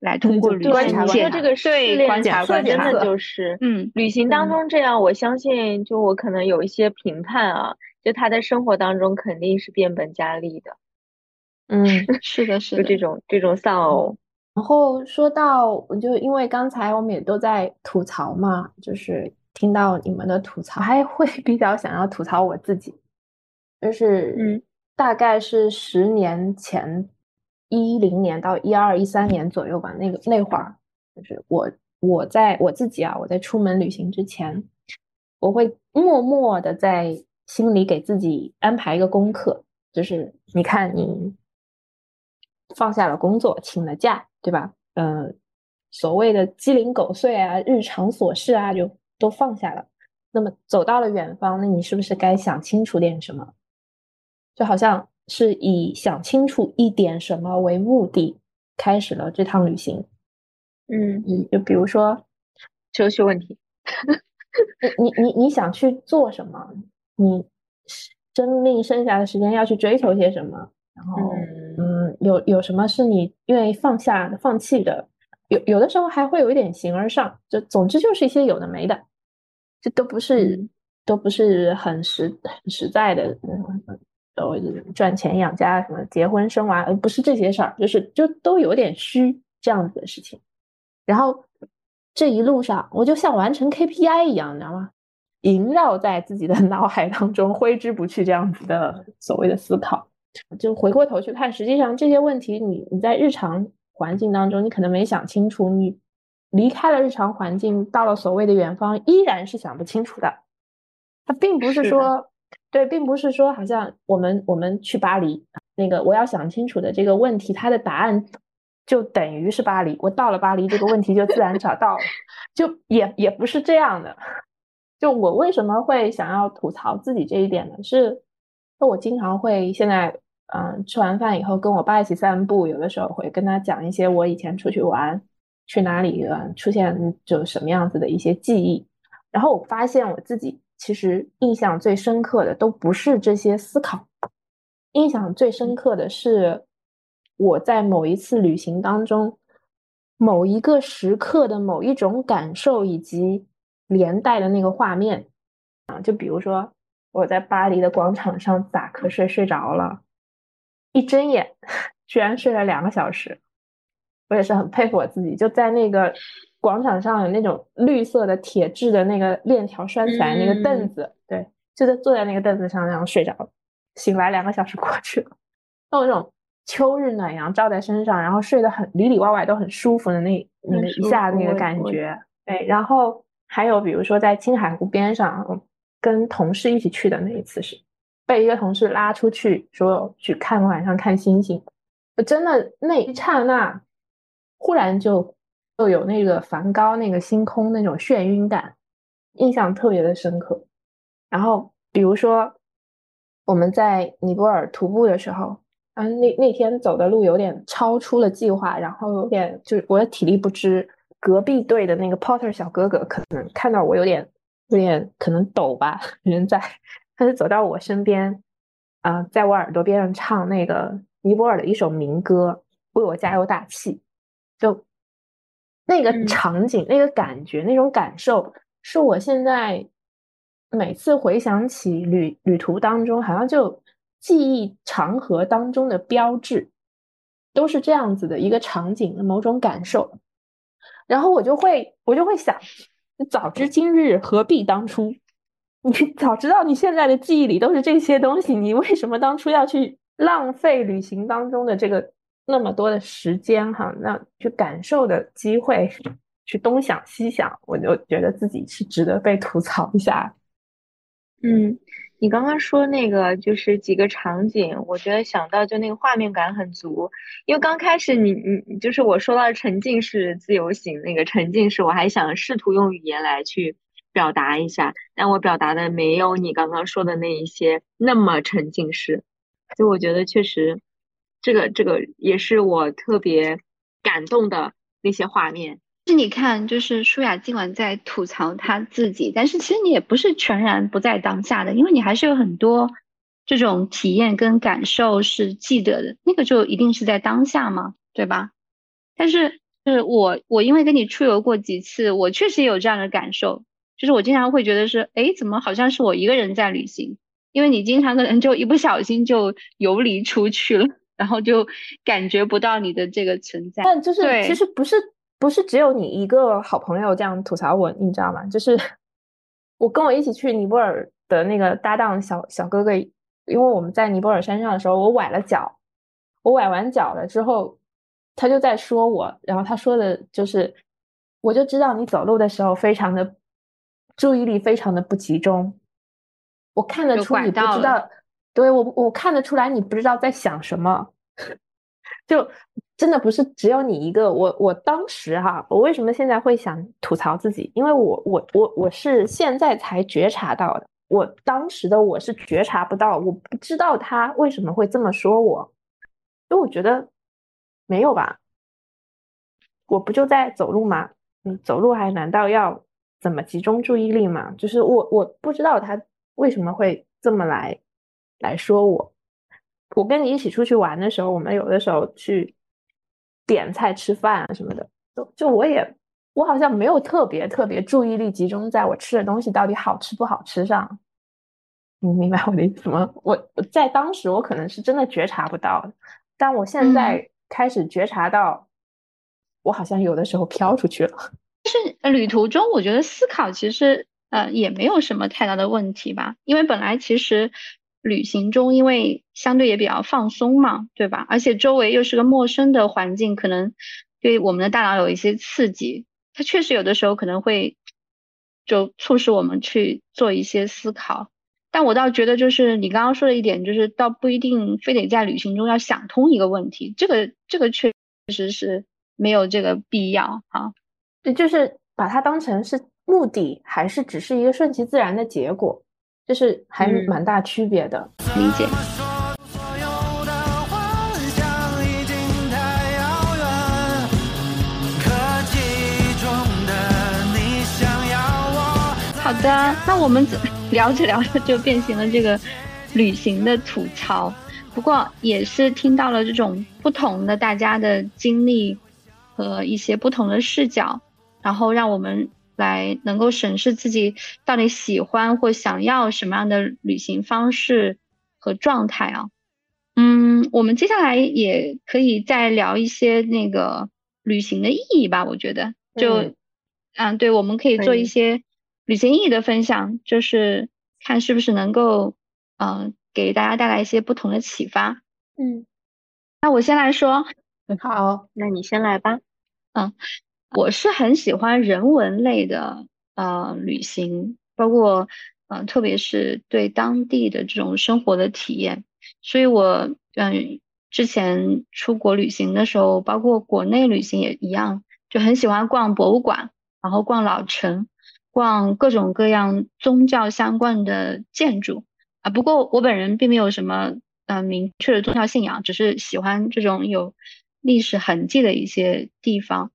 来通过旅行见这个对观察观察，真的就是嗯，旅行当中这样，我相信就我可能有一些评判啊，就他在生活当中肯定是变本加厉的。嗯，是的，是的，就这种这种丧偶。然后说到，就因为刚才我们也都在吐槽嘛，就是听到你们的吐槽，还会 比较想要吐槽我自己，就是嗯，大概是十年前，一零年到一二一三年左右吧，那个那会儿，就是我我在我自己啊，我在出门旅行之前，我会默默的在心里给自己安排一个功课，就是你看你放下了工作，请了假。对吧？嗯，所谓的鸡零狗碎啊，日常琐事啊，就都放下了。那么走到了远方，那你是不是该想清楚点什么？就好像是以想清楚一点什么为目的，开始了这趟旅行。嗯，就比如说哲学问题，你你你你想去做什么？你生命剩下的时间要去追求些什么？然后。嗯，有有什么是你愿意放下、放弃的？有有的时候还会有一点形而上，就总之就是一些有的没的，这都不是都不是很实很实在的，呃，赚钱养家什么结婚生娃，不是这些事儿，就是就都有点虚这样子的事情。然后这一路上，我就像完成 KPI 一样，你知道吗？萦绕在自己的 脑海当中，挥之不去这样子的所谓的思考。就回过头去看，实际上这些问题，你你在日常环境当中，你可能没想清楚；你离开了日常环境，到了所谓的远方，依然是想不清楚的。它并不是说，对，并不是说，好像我们我们去巴黎，那个我要想清楚的这个问题，它的答案就等于是巴黎。我到了巴黎，这个问题就自然找到了，就也也不是这样的。就我为什么会想要吐槽自己这一点呢？是。那我经常会现在，嗯，吃完饭以后跟我爸一起散步，有的时候会跟他讲一些我以前出去玩，去哪里，嗯，出现就什么样子的一些记忆。然后我发现我自己其实印象最深刻的都不是这些思考，印象最深刻的是我在某一次旅行当中，某一个时刻的某一种感受以及连带的那个画面，啊，就比如说。我在巴黎的广场上打瞌睡睡着了，一睁眼 居然睡了两个小时。我也是很佩服我自己，就在那个广场上有那种绿色的铁质的那个链条拴起来那个凳子，对，就在坐在那个凳子上然后睡着了。醒来两个小时过去了，有那种秋日暖阳照在身上，然后睡得很里里外外都很舒服的那那个一下那个感觉。对，然后还有比如说在青海湖边上。跟同事一起去的那一次是被一个同事拉出去说去看晚上看星星，我真的那一刹那，忽然就就有那个梵高那个星空那种眩晕感，印象特别的深刻。然后比如说我们在尼泊尔徒步的时候，嗯，那那天走的路有点超出了计划，然后有点就是我的体力不支，隔壁队的那个 Porter 小哥哥可能看到我有点。有点可能抖吧，人在，他就走到我身边，啊，在我耳朵边上唱那个尼泊尔的一首民歌，为我加油打气。就那个场景、那个感觉、那种感受，是我现在每次回想起旅旅途当中，好像就记忆长河当中的标志，都是这样子的一个场景的某种感受。然后我就会，我就会想。早知今日，何必当初？你早知道你现在的记忆里都是这些东西，你为什么当初要去浪费旅行当中的这个那么多的时间？哈，那去感受的机会，去东想西想，我就觉得自己是值得被吐槽一下。嗯，你刚刚说那个就是几个场景，我觉得想到就那个画面感很足。因为刚开始你你就是我说到沉浸式自由行那个沉浸式，我还想试图用语言来去表达一下，但我表达的没有你刚刚说的那一些那么沉浸式。就我觉得确实，这个这个也是我特别感动的那些画面。是你看，就是舒雅尽管在吐槽她自己，但是其实你也不是全然不在当下的，因为你还是有很多这种体验跟感受是记得的，那个就一定是在当下嘛，对吧？但是，是我我因为跟你出游过几次，我确实也有这样的感受，就是我经常会觉得是，哎，怎么好像是我一个人在旅行？因为你经常可能就一不小心就游离出去了，然后就感觉不到你的这个存在。但就是其实不是。不是只有你一个好朋友这样吐槽我，你知道吗？就是我跟我一起去尼泊尔的那个搭档小小哥哥，因为我们在尼泊尔山上的时候，我崴了脚，我崴完脚了之后，他就在说我，然后他说的就是，我就知道你走路的时候非常的注意力非常的不集中，我看得出你不知道，对我我看得出来你不知道在想什么，就。真的不是只有你一个，我我当时哈，我为什么现在会想吐槽自己？因为我我我我是现在才觉察到的，我当时的我是觉察不到，我不知道他为什么会这么说我，因为我觉得没有吧，我不就在走路吗？嗯，走路还难道要怎么集中注意力吗？就是我我不知道他为什么会这么来来说我，我跟你一起出去玩的时候，我们有的时候去。点菜吃饭啊什么的，就就我也我好像没有特别特别注意力集中在我吃的东西到底好吃不好吃上。你明白我的意思吗？我在当时我可能是真的觉察不到，但我现在开始觉察到，我好像有的时候飘出去了。是旅途中，我觉得思考其实呃也没有什么太大的问题吧，因为本来其实。旅行中，因为相对也比较放松嘛，对吧？而且周围又是个陌生的环境，可能对我们的大脑有一些刺激，它确实有的时候可能会就促使我们去做一些思考。但我倒觉得，就是你刚刚说的一点，就是倒不一定非得在旅行中要想通一个问题，这个这个确实是没有这个必要啊。对，就是把它当成是目的，还是只是一个顺其自然的结果。就是还蛮大区别的，理解。好的，那我们聊着聊着就变成了这个旅行的吐槽，不过也是听到了这种不同的大家的经历和一些不同的视角，然后让我们。来能够审视自己到底喜欢或想要什么样的旅行方式和状态啊，嗯，我们接下来也可以再聊一些那个旅行的意义吧。我觉得就，嗯，对，我们可以做一些旅行意义的分享，就是看是不是能够，嗯，给大家带来一些不同的启发。嗯，那我先来说，好，那你先来吧。嗯。我是很喜欢人文类的呃旅行，包括嗯，特别是对当地的这种生活的体验。所以我嗯，之前出国旅行的时候，包括国内旅行也一样，就很喜欢逛博物馆，然后逛老城，逛各种各样宗教相关的建筑啊。不过我本人并没有什么呃明确的宗教信仰，只是喜欢这种有历史痕迹的一些地方。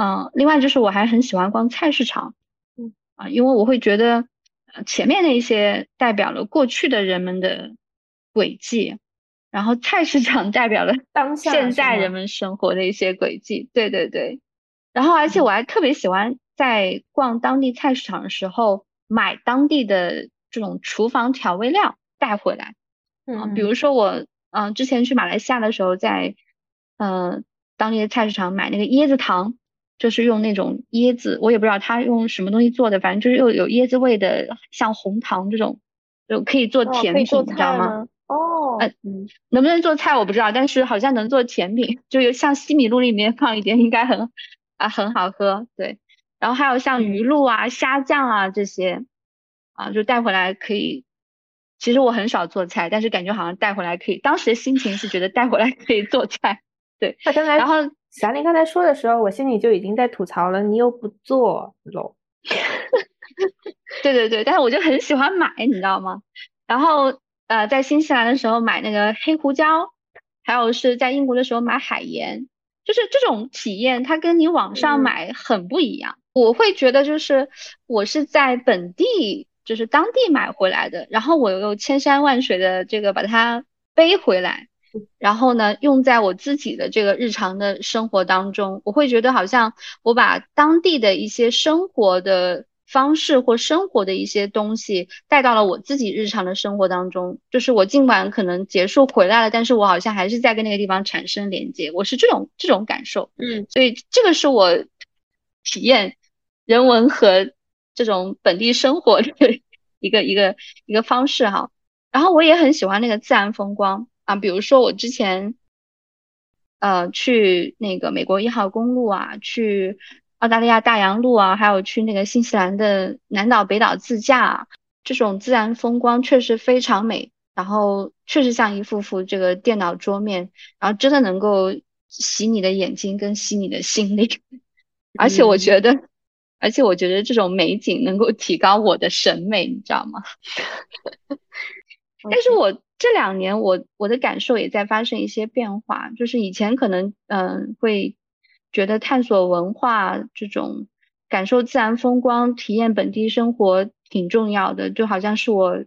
嗯，另外就是我还很喜欢逛菜市场，嗯啊，因为我会觉得，前面那些代表了过去的人们的轨迹，然后菜市场代表了 当下现在人们生活的一些轨迹，对对对。然后而且我还特别喜欢在逛当地菜市场的时候买当地的这种厨房调味料带回来，嗯，比如说我嗯之前去马来西亚的时候，在嗯当地的菜市场买那个椰子糖。就是用那种椰子，我也不知道他用什么东西做的，反正就是又有椰子味的，像红糖这种，就可以做甜品，你知道吗？哦，嗯，能不能做菜我不知道，但是好像能做甜品，就有像西米露里面放一点，应该很啊很好喝。对，然后还有像鱼露啊、虾酱啊这些，啊就带回来可以其实我很少做菜，但是感觉好像带回来可以。当时的心情是觉得带回来可以做菜。对，那刚才然后霞玲刚才说的时候，我心里就已经在吐槽了，你又不做喽。对对对，但是我就很喜欢买，你知道吗？然后呃，在新西兰的时候买那个黑胡椒，还有是在英国的时候买海盐，就是这种体验，它跟你网上买很不一样。我会觉得就是我是在本地，就是当地买回来的，然后我又千山万水的这个把它背回来，然后呢用在我自己的这个日常的生活当中，我会觉得好像我把当地的一些生活的。方式或生活的一些东西带到了我自己日常的生活当中，就是我尽管可能结束回来了，但是我好像还是在跟那个地方产生连接，我是这种这种感受，嗯，所以这个是我体验人文和这种本地生活的 一个一个一个方式哈。然后我也很喜欢那个自然风光啊，比如说我之前呃去那个美国一号公路啊，去。澳大利亚大洋路啊，还有去那个新西兰的南岛、北岛自驾啊，这种自然风光确实非常美，然后确实像一幅幅这个电脑桌面，然后真的能够洗你的眼睛跟洗你的心灵，而且我觉得，而且我觉得这种美景能够提高我的审美，你知道吗？但是我这两年我我的感受也在发生一些变化，就是以前可能嗯会。觉得探索文化这种感受自然风光、体验本地生活挺重要的，就好像是我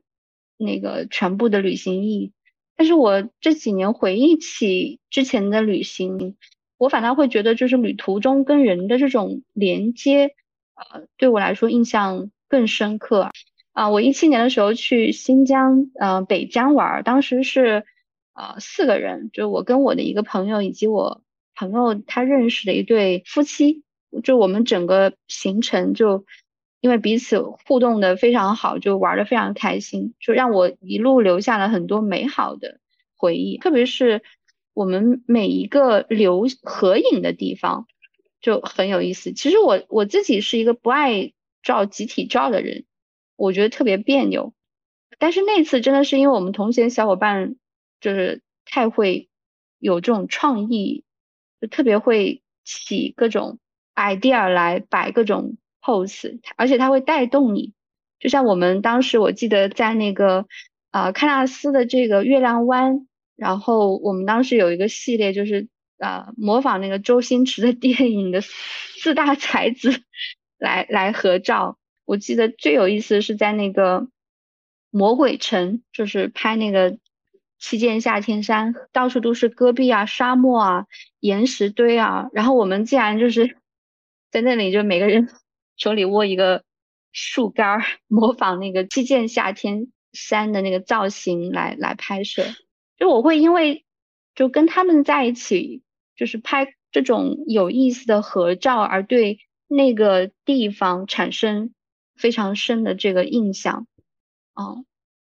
那个全部的旅行意义。但是我这几年回忆起之前的旅行，我反倒会觉得，就是旅途中跟人的这种连接，呃，对我来说印象更深刻。啊，我一七年的时候去新疆，呃，北疆玩，当时是呃四个人，就我跟我的一个朋友以及我。朋友他认识的一对夫妻，就我们整个行程就因为彼此互动的非常好，就玩的非常开心，就让我一路留下了很多美好的回忆。特别是我们每一个留合影的地方就很有意思。其实我我自己是一个不爱照集体照的人，我觉得特别别扭。但是那次真的是因为我们同行小伙伴就是太会有这种创意。就特别会起各种 idea 来摆各种 pose，而且它会带动你。就像我们当时我记得在那个呃喀纳斯的这个月亮湾，然后我们当时有一个系列就是呃模仿那个周星驰的 电影的四大才子 来来合照。我记得最有意思是在那个魔鬼城，就是拍那个。七剑下天山，到处都是戈壁啊、沙漠啊、岩石堆啊，然后我们竟然就是在那里，就每个人 手里握一个树干儿，模仿那个七剑下天山的那个造型来来拍摄。就我会因为就跟他们在一起，就是拍这种有意思的合照，而对那个地方产生非常深的这个印象，啊。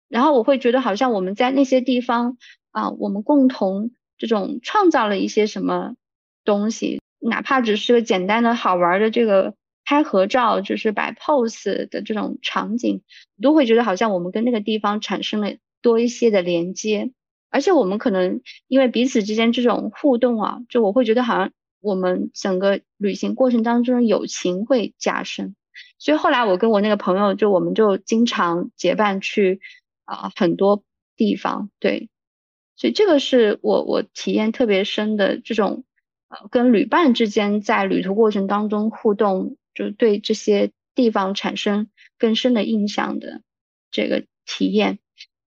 然后我会觉得好像我们在那些地方啊，我们共同这种创造了一些什么东西，哪怕只是个简单的好玩的这个拍合照，就是摆 pose 的这种场景，都会觉得好像我们跟那个地方产生了多一些的连接，而且我们可能因为彼此之间这种互动啊，就我会觉得好像我们整个旅行过程当中友情会加深，所以后来我跟我那个朋友就我们就经常结伴去。啊，很多地方对，所以这个是我我体验特别深的这种，呃，跟旅伴之间在旅途过程当中互动，就对这些地方产生更深的印象的这个体验。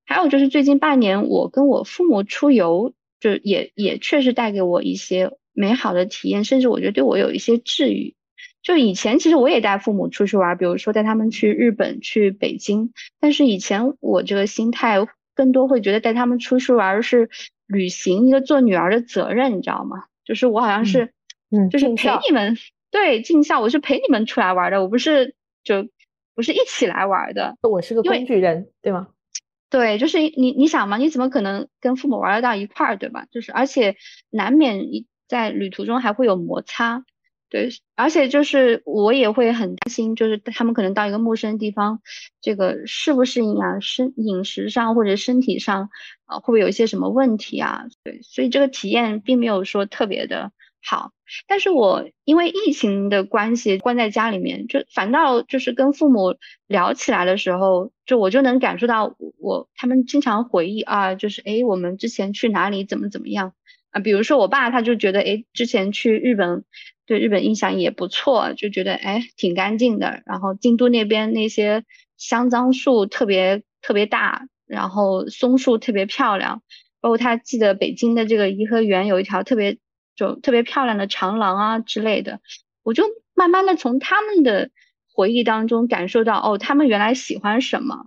还有就是最近半年，我跟我父母出游，就也也确实带给我一些美好的体验，甚至我觉得对我有一些治愈。就以前其实我也带父母出去玩，比如说带他们去日本、去北京。但是以前我这个心态更多会觉得带他们出去玩是履行一个做女儿的责任，你知道吗？就是我好像是，嗯，就是陪你们，对，尽孝，我是陪你们出来玩的，我不是就不是一起来玩的。我是个工具人，对吗？对，就是你你想嘛，你怎么可能跟父母玩得到一块儿，对吧？就是而且难免在旅途中还会有摩擦。对，而且就是我也会很担心，就是他们可能到一个陌生地方，这个适不适应啊，身饮食上或者身体上啊，会不会有一些什么问题啊？对，所以这个体验并没有说特别的好。但是我因为疫情的关系关在家里面，就反倒就是跟父母聊起来的时候，就我就能感受到我他们经常回忆啊，就是诶，我们之前去哪里怎么怎么样啊？比如说我爸他就觉得诶，之前去日本。对日本印象也不错，就觉得哎挺干净的。然后京都那边那些香樟树特别特别大，然后松树特别漂亮。包括他记得北京的这个颐和园有一条特别就特别漂亮的长廊啊之类的。我就慢慢的从他们的回忆当中感受到哦，他们原来喜欢什么，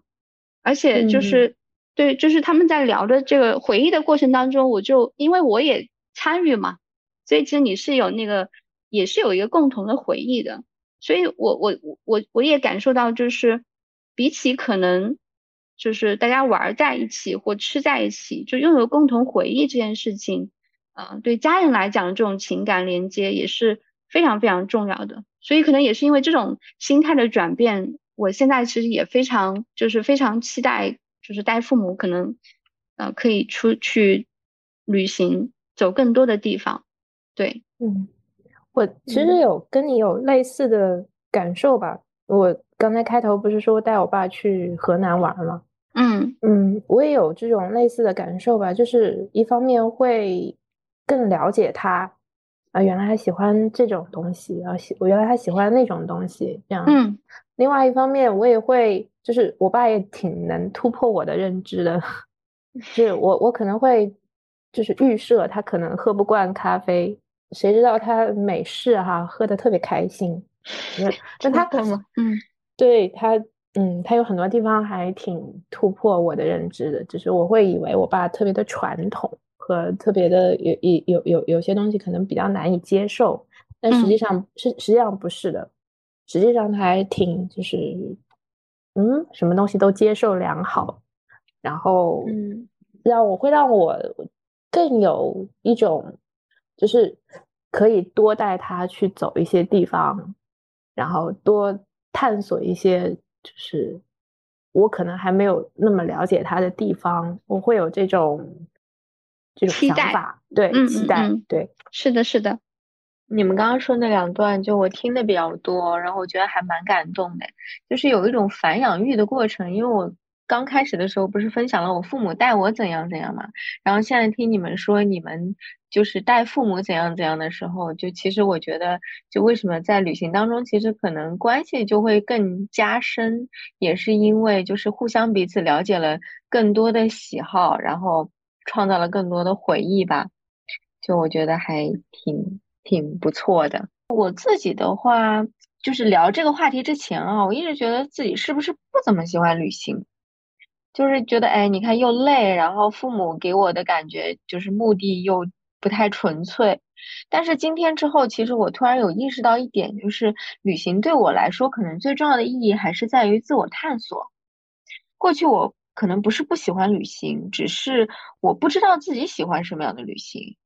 而且就是对，就是他们在聊的这个回忆的过程当中，我就因为我也参与嘛，所以其实你是有那个。也是有一个共同的回忆的，所以我我我我也感受到，就是比起可能就是大家玩在一起或吃在一起，就拥有共同回忆这件事情，啊，对家人来讲，这种情感连接也是非常非常重要的。所以可能也是因为这种心态的转变，我现在其实也非常就是非常期待，就是带父母可能呃可以出去旅行，走更多的地方。对，嗯。我其实有跟你有类似的感受吧。我刚才开头不是说带我爸去河南玩吗？嗯嗯，我也有这种类似的感受吧。就是一方面会更了解他啊，原来他喜欢这种东西啊，喜我原来他喜欢那种东西这样。嗯，另外一方面我也会，就是我爸也挺能突破我的认知的，是我我可能会就是预设他可能喝不惯咖啡。谁知道他美式哈喝的特别开心，那 他可能嗯，对他嗯，他有很多地方还挺突破我的认知的，只是我会以为我爸特别的传统和特别的有有有有有些东西可能比较难以接受，但实际上是实际上不是的，实际上他还挺就是嗯，什么东西都接受良好，然后嗯，让我会让我更有一种。就是可以多带他去走一些地方，然后多探索一些，就是我可能还没有那么了解他的地方，我会有这种这种想法，对，期待，对，是的，是的。你们刚刚说那两段，就我听的比较多，然后我觉得还蛮感动的，就是有一种反养育的过程，因为我。刚开始的时候不是分享了我父母带我怎样怎样嘛，然后现在听你们说你们就是带父母怎样怎样的时候，就其实我觉得，就为什么在旅行当中，其实可能关系就会更加深，也是因为就是互相彼此了解了更多的喜好，然后创造了更多的回忆吧。就我觉得还挺挺不错的。我自己的话，就是聊这个话题之前啊，我一直觉得自己是不是不怎么喜欢旅行。就是觉得，哎，你看又累，然后父母给我的感觉就是目的又不太纯粹。但是今天之后，其实我突然有意识到一点，就是旅行对我来说，可能最重要的意义还是在于自我探索。过去我可能不是不喜欢旅行，只是我不知道自己喜欢什么样的旅行。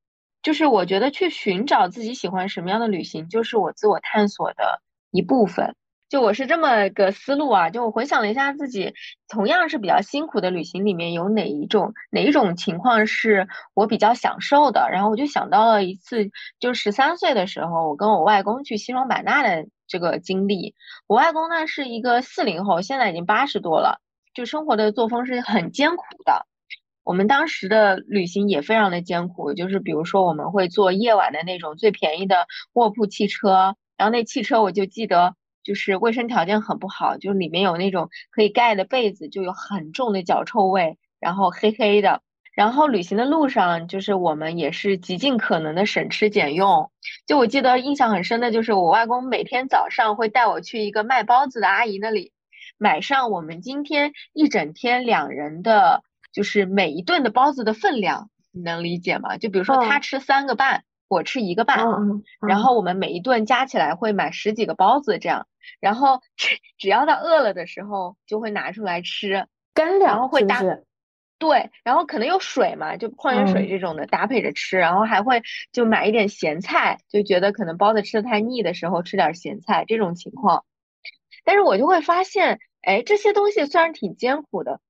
就是我觉得去寻找自己喜欢什么样的旅行，就是我自我探索的一部分。就我是这么个思路啊，就我回想了一下自己，同样是比较辛苦的旅行里面有哪一种哪一种情况是我比较享受的，然后我就想到了一次，就十三岁的时候，我跟我外公去西双版纳的这个经历。我外公呢是一个四零后，现在已经八十多了，就生活的作风是很艰苦的。我们当时的旅行也非常的艰苦，就是比如说我们会坐夜晚的那种最便宜的卧铺汽车，然后那汽车我就记得。就是卫生条件很不好，就里面有那种可以盖的被子，就有很重的脚臭味，然后黑黑的。然后旅行的路上，就是我们也是极尽可能的省吃俭用。就我记得印象很深的，就是我外公每天早上会带我去一个卖包子的阿姨那里，买上我们今天一整天两人的，就是每一顿的包子的分量，你能理解吗？就比如说他吃三个半。我吃一个半，然后我们每一顿加起来会买十几个包子这样，然后 只只要他饿了的时候就会拿出来吃干粮，然后会搭对，然后可能有水嘛，就矿泉水这种的搭配着吃，然后还会就买一点咸菜，就觉得可能包子吃的太腻的时候吃点咸菜这种情况。但是我就会发现，哎，这些东西虽然挺艰苦的，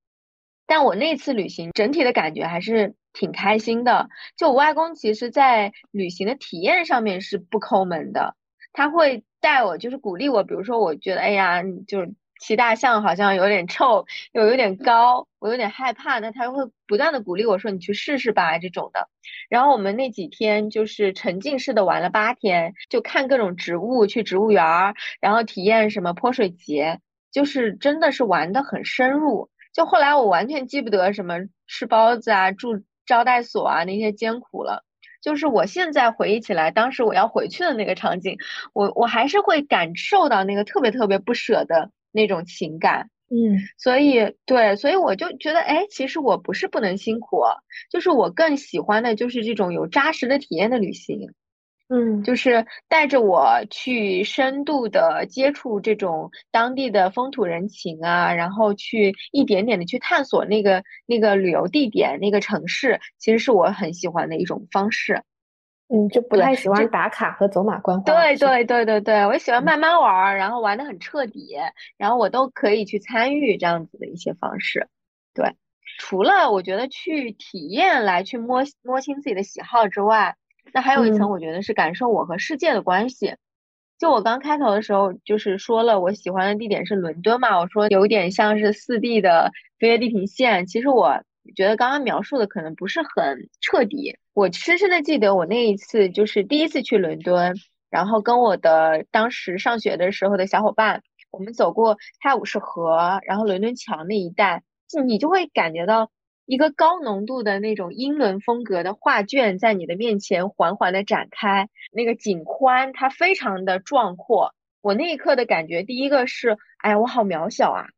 但我那次旅行整体的感觉还是挺开心的。就我外公其实，在旅行的体验上面是不抠门的，他会带我，就是鼓励我，比如说我觉得，哎呀，就是。骑大象好像有点臭，又有点高，我有点害怕。那他会不断的鼓励我说：“你去试试吧。”这种的。然后我们那几天就是沉浸式的玩了八天，就看各种植物，去植物园儿，然后体验什么泼水节，就是真的是玩的很深入。就后来我完全记不得什么吃包子啊、住招待所啊那些艰苦了。就是我现在回忆起来，当时我要回去的那个场景，我我还是会感受到那个特别特别不舍的。那种情感，嗯，所以对，所以我就觉得，哎，其实我不是不能辛苦，就是我更喜欢的就是这种有扎实的体验的旅行，嗯，就是带着我去深度的接触这种当地的风土人情啊，然后去一点点的去探索那个那个旅游地点那个城市，其实是我很喜欢的一种方式。嗯，就不太喜欢打卡和走马观花。对对对对对，我喜欢慢慢玩，然后玩的很彻底，然后我都可以去参与这样子的一些方式。对，除了我觉得去体验来去摸摸清自己的喜好之外，那还有一层，我觉得是感受我和世界的关系。就我刚开头的时候，就是说了我喜欢的地点是伦敦嘛，我说有点像是四 D 的飞跃地平线。其实我。觉得刚刚描述的可能不是很彻底。我深深的记得我那一次就是第一次去伦敦，然后跟我的当时上学的时候的小伙伴，我们走过泰晤士河，然后伦敦桥那一带，你就会感觉到一个高浓度的那种英伦风格的画卷在你的面前缓缓的展开，那个景宽它非常的壮阔。我那一刻的感觉，第一个是，哎呀，我好渺小啊。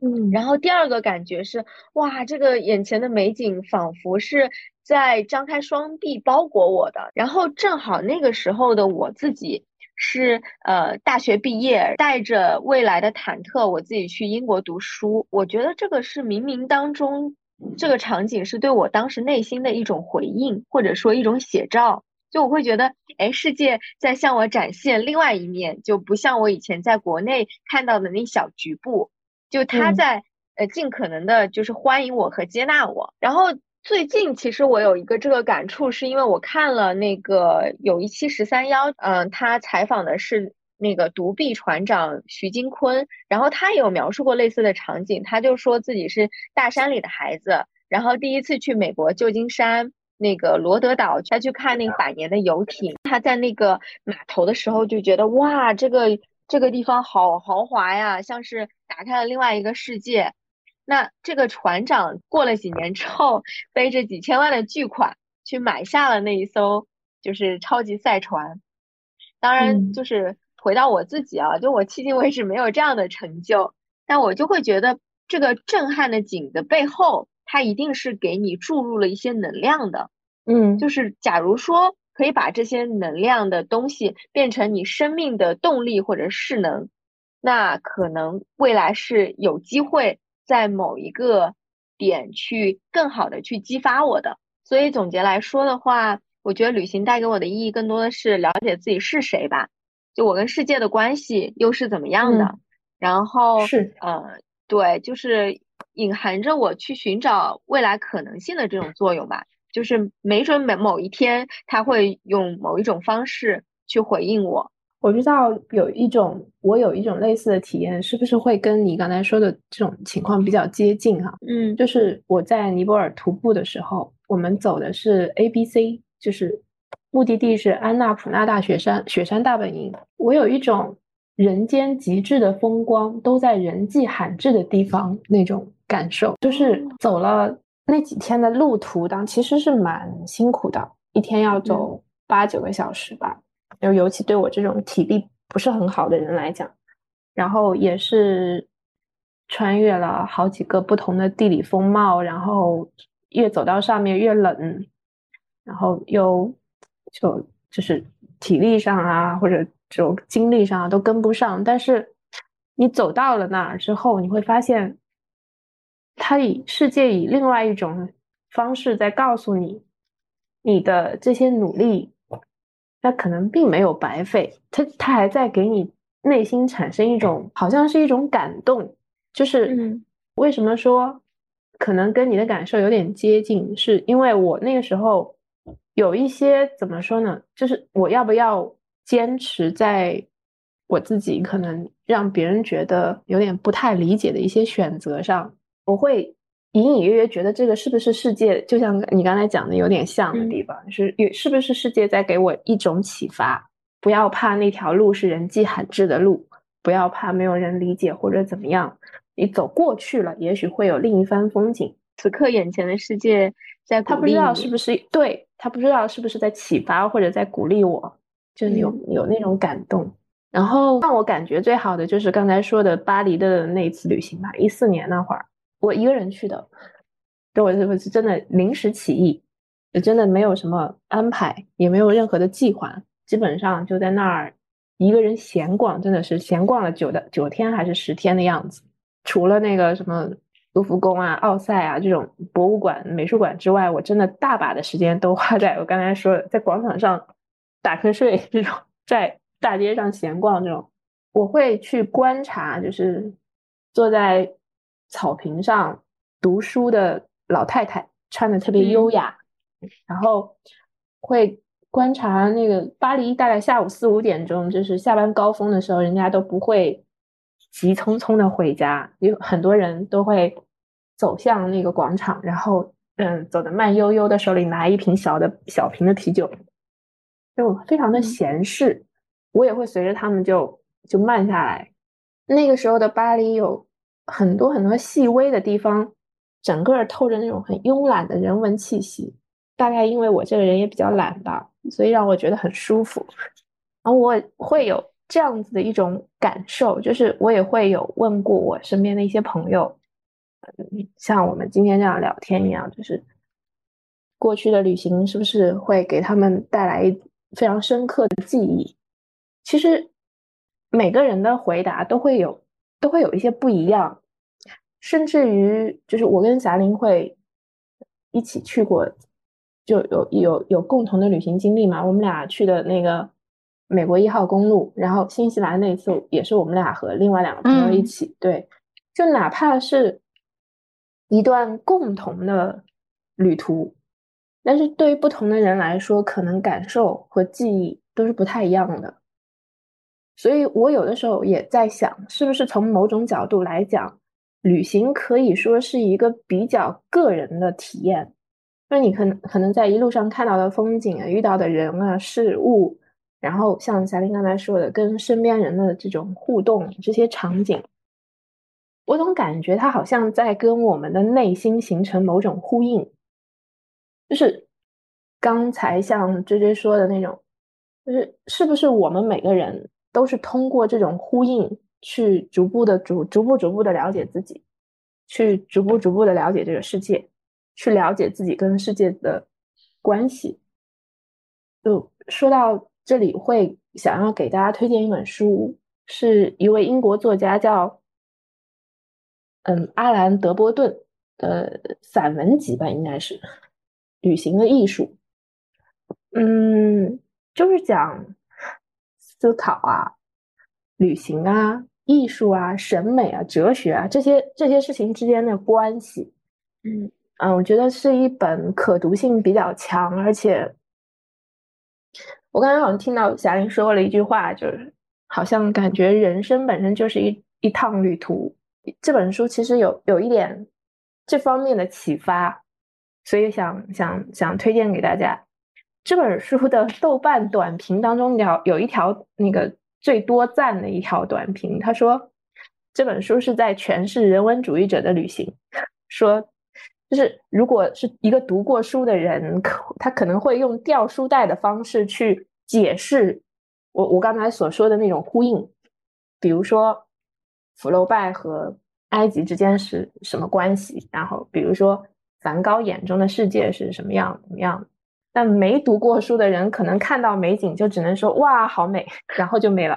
嗯，然后第二个感觉是，哇，这个眼前的美景仿佛是在张开双臂包裹我的。然后正好那个时候的我自己是呃大学毕业，带着未来的忐忑，我自己去英国读书。我觉得这个是冥冥当中，这个场景是对我当时内心的一种回应，或者说一种写照。就我会觉得，哎，世界在向我展现另外一面，就不像我以前在国内看到的那小局部。就他在呃尽可能的，就是欢迎我和接纳我。然后最近其实我有一个这个感触，是因为我看了那个有一期十三幺，嗯，他采访的是那个独臂船长徐金坤，然后他也有描述过类似的场景。他就说自己是大山里的孩子，然后第一次去美国旧金山那个罗德岛，他去看那个百年的游艇。他在那个码头的时候就觉得哇，这个。这个地方好豪华呀，像是打开了另外一个世界。那这个船长过了几年之后，背着几千万的巨款去买下了那一艘就是超级赛船。当然，就是回到我自己啊，就我迄今为止没有这样的成就，但我就会觉得这个震撼的景的背后，它一定是给你注入了一些能量的。嗯，就是假如说。可以把这些能量的东西变成你生命的动力或者势能，那可能未来是有机会在某一个点去更好的去激发我的。所以总结来说的话，我觉得旅行带给我的意义更多的是了解自己是谁吧，就我跟世界的关系又是怎么样的。然后是呃，对，就是隐含着我去寻找未来可能性的这种作用吧。就是没准某某一天他会用某一种方式去回应我。我知道有一种，我有一种类似的体验，是不是会跟你刚才说的这种情况比较接近哈？嗯，就是我在尼泊尔徒步的时候，我们走的是 A B C，就是目的地是安纳普纳大雪山，雪山大本营。我有一种人间极致的风光都在人迹罕至的地方那种感受，就是走了。那几天的路途当其实是蛮辛苦的，一天要走八九个小时吧，就尤其对我这种体力不是很好的人来讲，然后也是穿越了好几个不同的地理风貌，然后越走到上面越冷，然后又就就是体力上啊或者这种精力上啊都跟不上，但是你走到了那儿之后，你会发现。它以世界以另外一种方式在告诉你，你的这些努力，它可能并没有白费，它它还在给你内心产生一种好像是一种感动，就是为什么说可能跟你的感受有点接近，是因为我那个时候有一些怎么说呢？就是我要不要坚持在我自己可能让别人觉得有点不太理解的一些选择上。我会隐隐约约觉得这个是不是世界，就像你刚才讲的有点像的地方，是有是不是世界在给我一种启发？不要怕那条路是人迹罕至的路，不要怕没有人理解或者怎么样，你走过去了，也许会有另一番风景。此刻眼前的世界在他不知道是不是对他不知道是不是在启发或者在鼓励我，就是有有那种感动。然后让我感觉最好的就是刚才说的巴黎的那一次旅行吧，一四年那会儿。我一个人去的，对我我是真的临时起意，也真的没有什么安排，也没有任何的计划，基本上就在那儿一个人闲逛，真的是闲逛了九的九天还是十天的样子。除了那个什么卢浮宫啊、奥赛啊这种博物馆、美术馆之外，我真的大把的时间都花在我刚才说的，在广场上打瞌睡这种，在大街上闲逛这种。我会去观察，就是坐在。草坪上读书的老太太穿的特别优雅，然后会观察那个巴黎，大概下午四五点钟，就是下班高峰的时候，人家都不会急匆匆的回家，有很多人都会走向那个广场，然后嗯，走的慢悠悠的，手里拿一瓶小的小瓶的啤酒，就非常的闲适。我也会随着他们就就慢下来。那个时候的巴黎有。很多很多细微的地方，整个透着那种很慵懒的人文气息。大概因为我这个人也比较懒吧，所以让我觉得很舒服。然后我会有这样子的一种感受，就是我也会有问过我身边的一些朋友，像我们今天这样聊天一样，就是过去的旅行是不是会给他们带来非常深刻的记忆？其实每个人的回答都会有。都会有一些不一样，甚至于就是我跟霞玲会一起去过，就有有有共同的旅行经历嘛。我们俩去的那个美国一号公路，然后新西兰那次也是我们俩和另外两个朋友一起。对，就哪怕是一段共同的旅途，但是对于不同的人来说，可能感受和记忆都是不太一样的。所以我有的时候也在想，是不是从某种角度来讲，旅行可以说是一个比较个人的体验。那你可能可能在一路上看到的风景啊，遇到的人啊、事物，然后像霞玲刚才说的，跟身边人的这种互动，这些场景，我总感觉他好像在跟我们的内心形成某种呼应。就是刚才像追追说的那种，就是是不是我们每个人？都是通过这种呼应，去逐步的逐逐步逐步的了解自己，去逐步逐步的了解这个世界，去了解自己跟世界的关系。就说到这里，会想要给大家推荐一本书，是一位英国作家叫嗯阿兰德波顿的散文集吧，应该是《旅行的艺术》。嗯，就是讲。思考啊，旅行啊，艺术啊，审美啊，哲学啊，这些这些事情之间的关系，嗯嗯，我觉得是一本可读性比较强，而且我刚才好像听到霞玲说了一句话，就是好像感觉人生本身就是一一趟旅途。这本书其实有有一点这方面的启发，所以想想想推荐给大家。这本书的豆瓣短评当中，有有一条那个最多赞的一条短评，他说这本书是在诠释人文主义者的旅行，说就是如果是一个读过书的人，可他可能会用掉书袋的方式去解释我我刚才所说的那种呼应，比如说福楼拜和埃及之间是什么关系，然后比如说梵高眼中的世界是什么样怎么样。但没读过书的人，可能看到美景就只能说哇好美，然后就没了。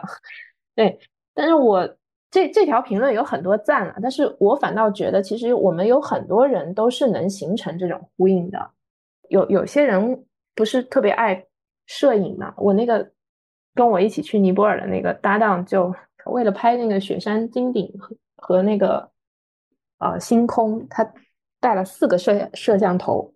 对，但是我这这条评论有很多赞了，但是我反倒觉得，其实我们有很多人都是能形成这种呼应的。有有些人不是特别爱摄影嘛，我那个跟我一起去尼泊尔的那个搭档，就为了拍那个雪山金顶和和那个呃星空，他带了四个摄摄像头，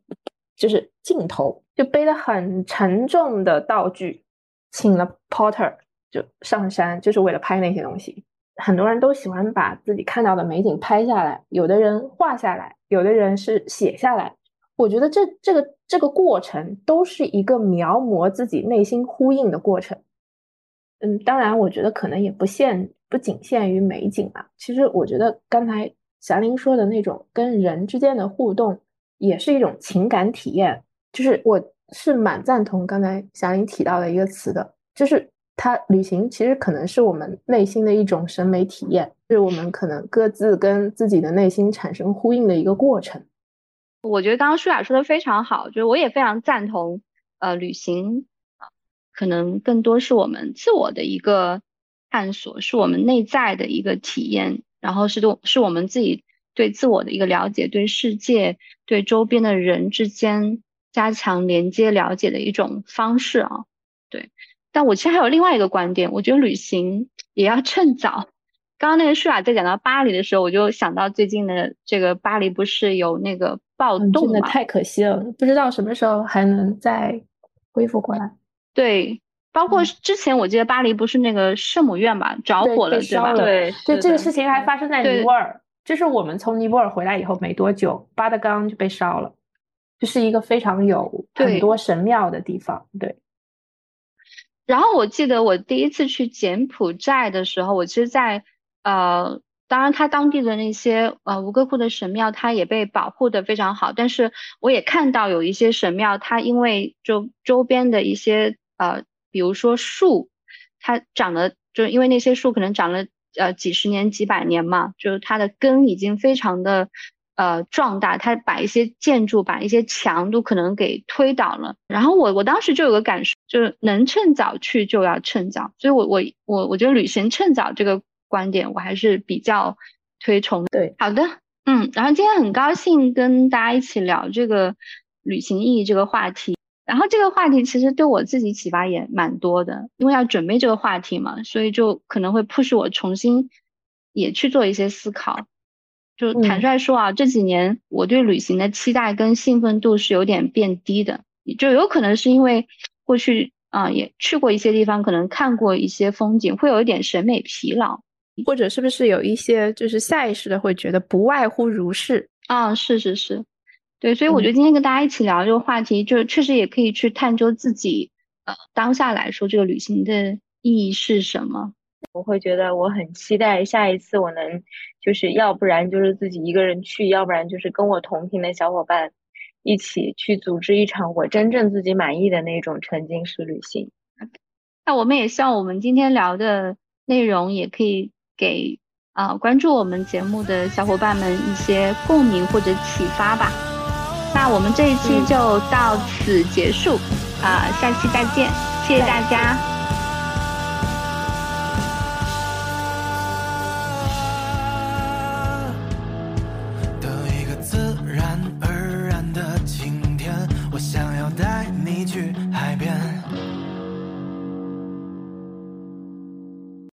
就是镜头，就背了很沉重的道具，请了 porter 就上山，就是为了拍那些东西。很多人都喜欢把自己看到的美景拍下来，有的人画下来，有的人是写下来。我觉得这这个这个过程都是一个描摹自己内心呼应的过程。嗯，当然，我觉得可能也不限不仅限于美景啊。其实，我觉得刚才霞玲说的那种跟人之间的互动，也是一种情感体验。就是我是蛮赞同刚才霞玲提到的一个词的，就是。它旅行其实可能是我们内心的一种审美体验，是我们可能各自跟自己的内心产生呼应的一个过程。我觉得刚刚舒雅说的非常好，就是我也非常赞同。呃，旅行，可能更多是我们自我的一个探索，是我们内在的一个体验，然后是对是我们自己对自我的一个了解，对世界、对周边的人之间加强连接、了解的一种方式啊，对。但我其实还有另外一个观点，我觉得旅行也要趁早。刚刚那个舒雅在讲到巴黎的时候，我就想到最近的这个巴黎不是有那个暴动吗？太可惜了，不知道什么时候还能再恢复过来。对，包括之前我记得巴黎不是那个圣母院吧，着火了，对吧？对，对，这个事情还发生在尼泊尔，就是我们从尼泊尔回来以后没多久，巴德冈就被烧了，就是一个非常有很多神庙的地方，对。然后我记得我第一次去柬埔寨的时候，我其实，在呃，当然它当地的那些呃吴哥窟的神庙，它也被保护的非常好。但是我也看到有一些神庙，它因为就周边的一些呃，比如说树，它长了，就因为那些树可能长了呃几十年、几百年嘛，就是它的根已经非常的。呃，壮大，它把一些建筑、把一些墙都可能给推倒了。然后我我当时就有个感受，就是能趁早去就要趁早。所以，我我我我觉得旅行趁早这个观点，我还是比较推崇。对，好的，嗯。然后今天很高兴跟大家一起聊这个旅行意义这个话题。然后这个话题其实对我自己启发也蛮多的，因为要准备这个话题嘛，所以就可能会迫使我重新也去做一些思考。就坦率说啊，这几年我对旅行的期待跟兴奋度是有点变低的，就有可能是因为过去啊也去过一些地方，可能看过一些风景，会有一点审美疲劳，或者是不是有一些就是下意识的会觉得不外乎如是啊？是是是，对，所以我觉得今天跟大家一起聊这个话题，就确实也可以去探究自己呃当下来说这个旅行的意义是什么。我会觉得我很期待下一次我能，就是要不然就是自己一个人去，要不然就是跟我同频的小伙伴一起去组织一场我真正自己满意的那种沉浸式旅行。那我们也希望我们今天聊的内容也可以给啊关注我们节目的小伙伴们一些共鸣或者启发吧。那我们这一期就到此结束啊，下期再见，谢谢大家。自然而然的晴天，我想要带你去海边。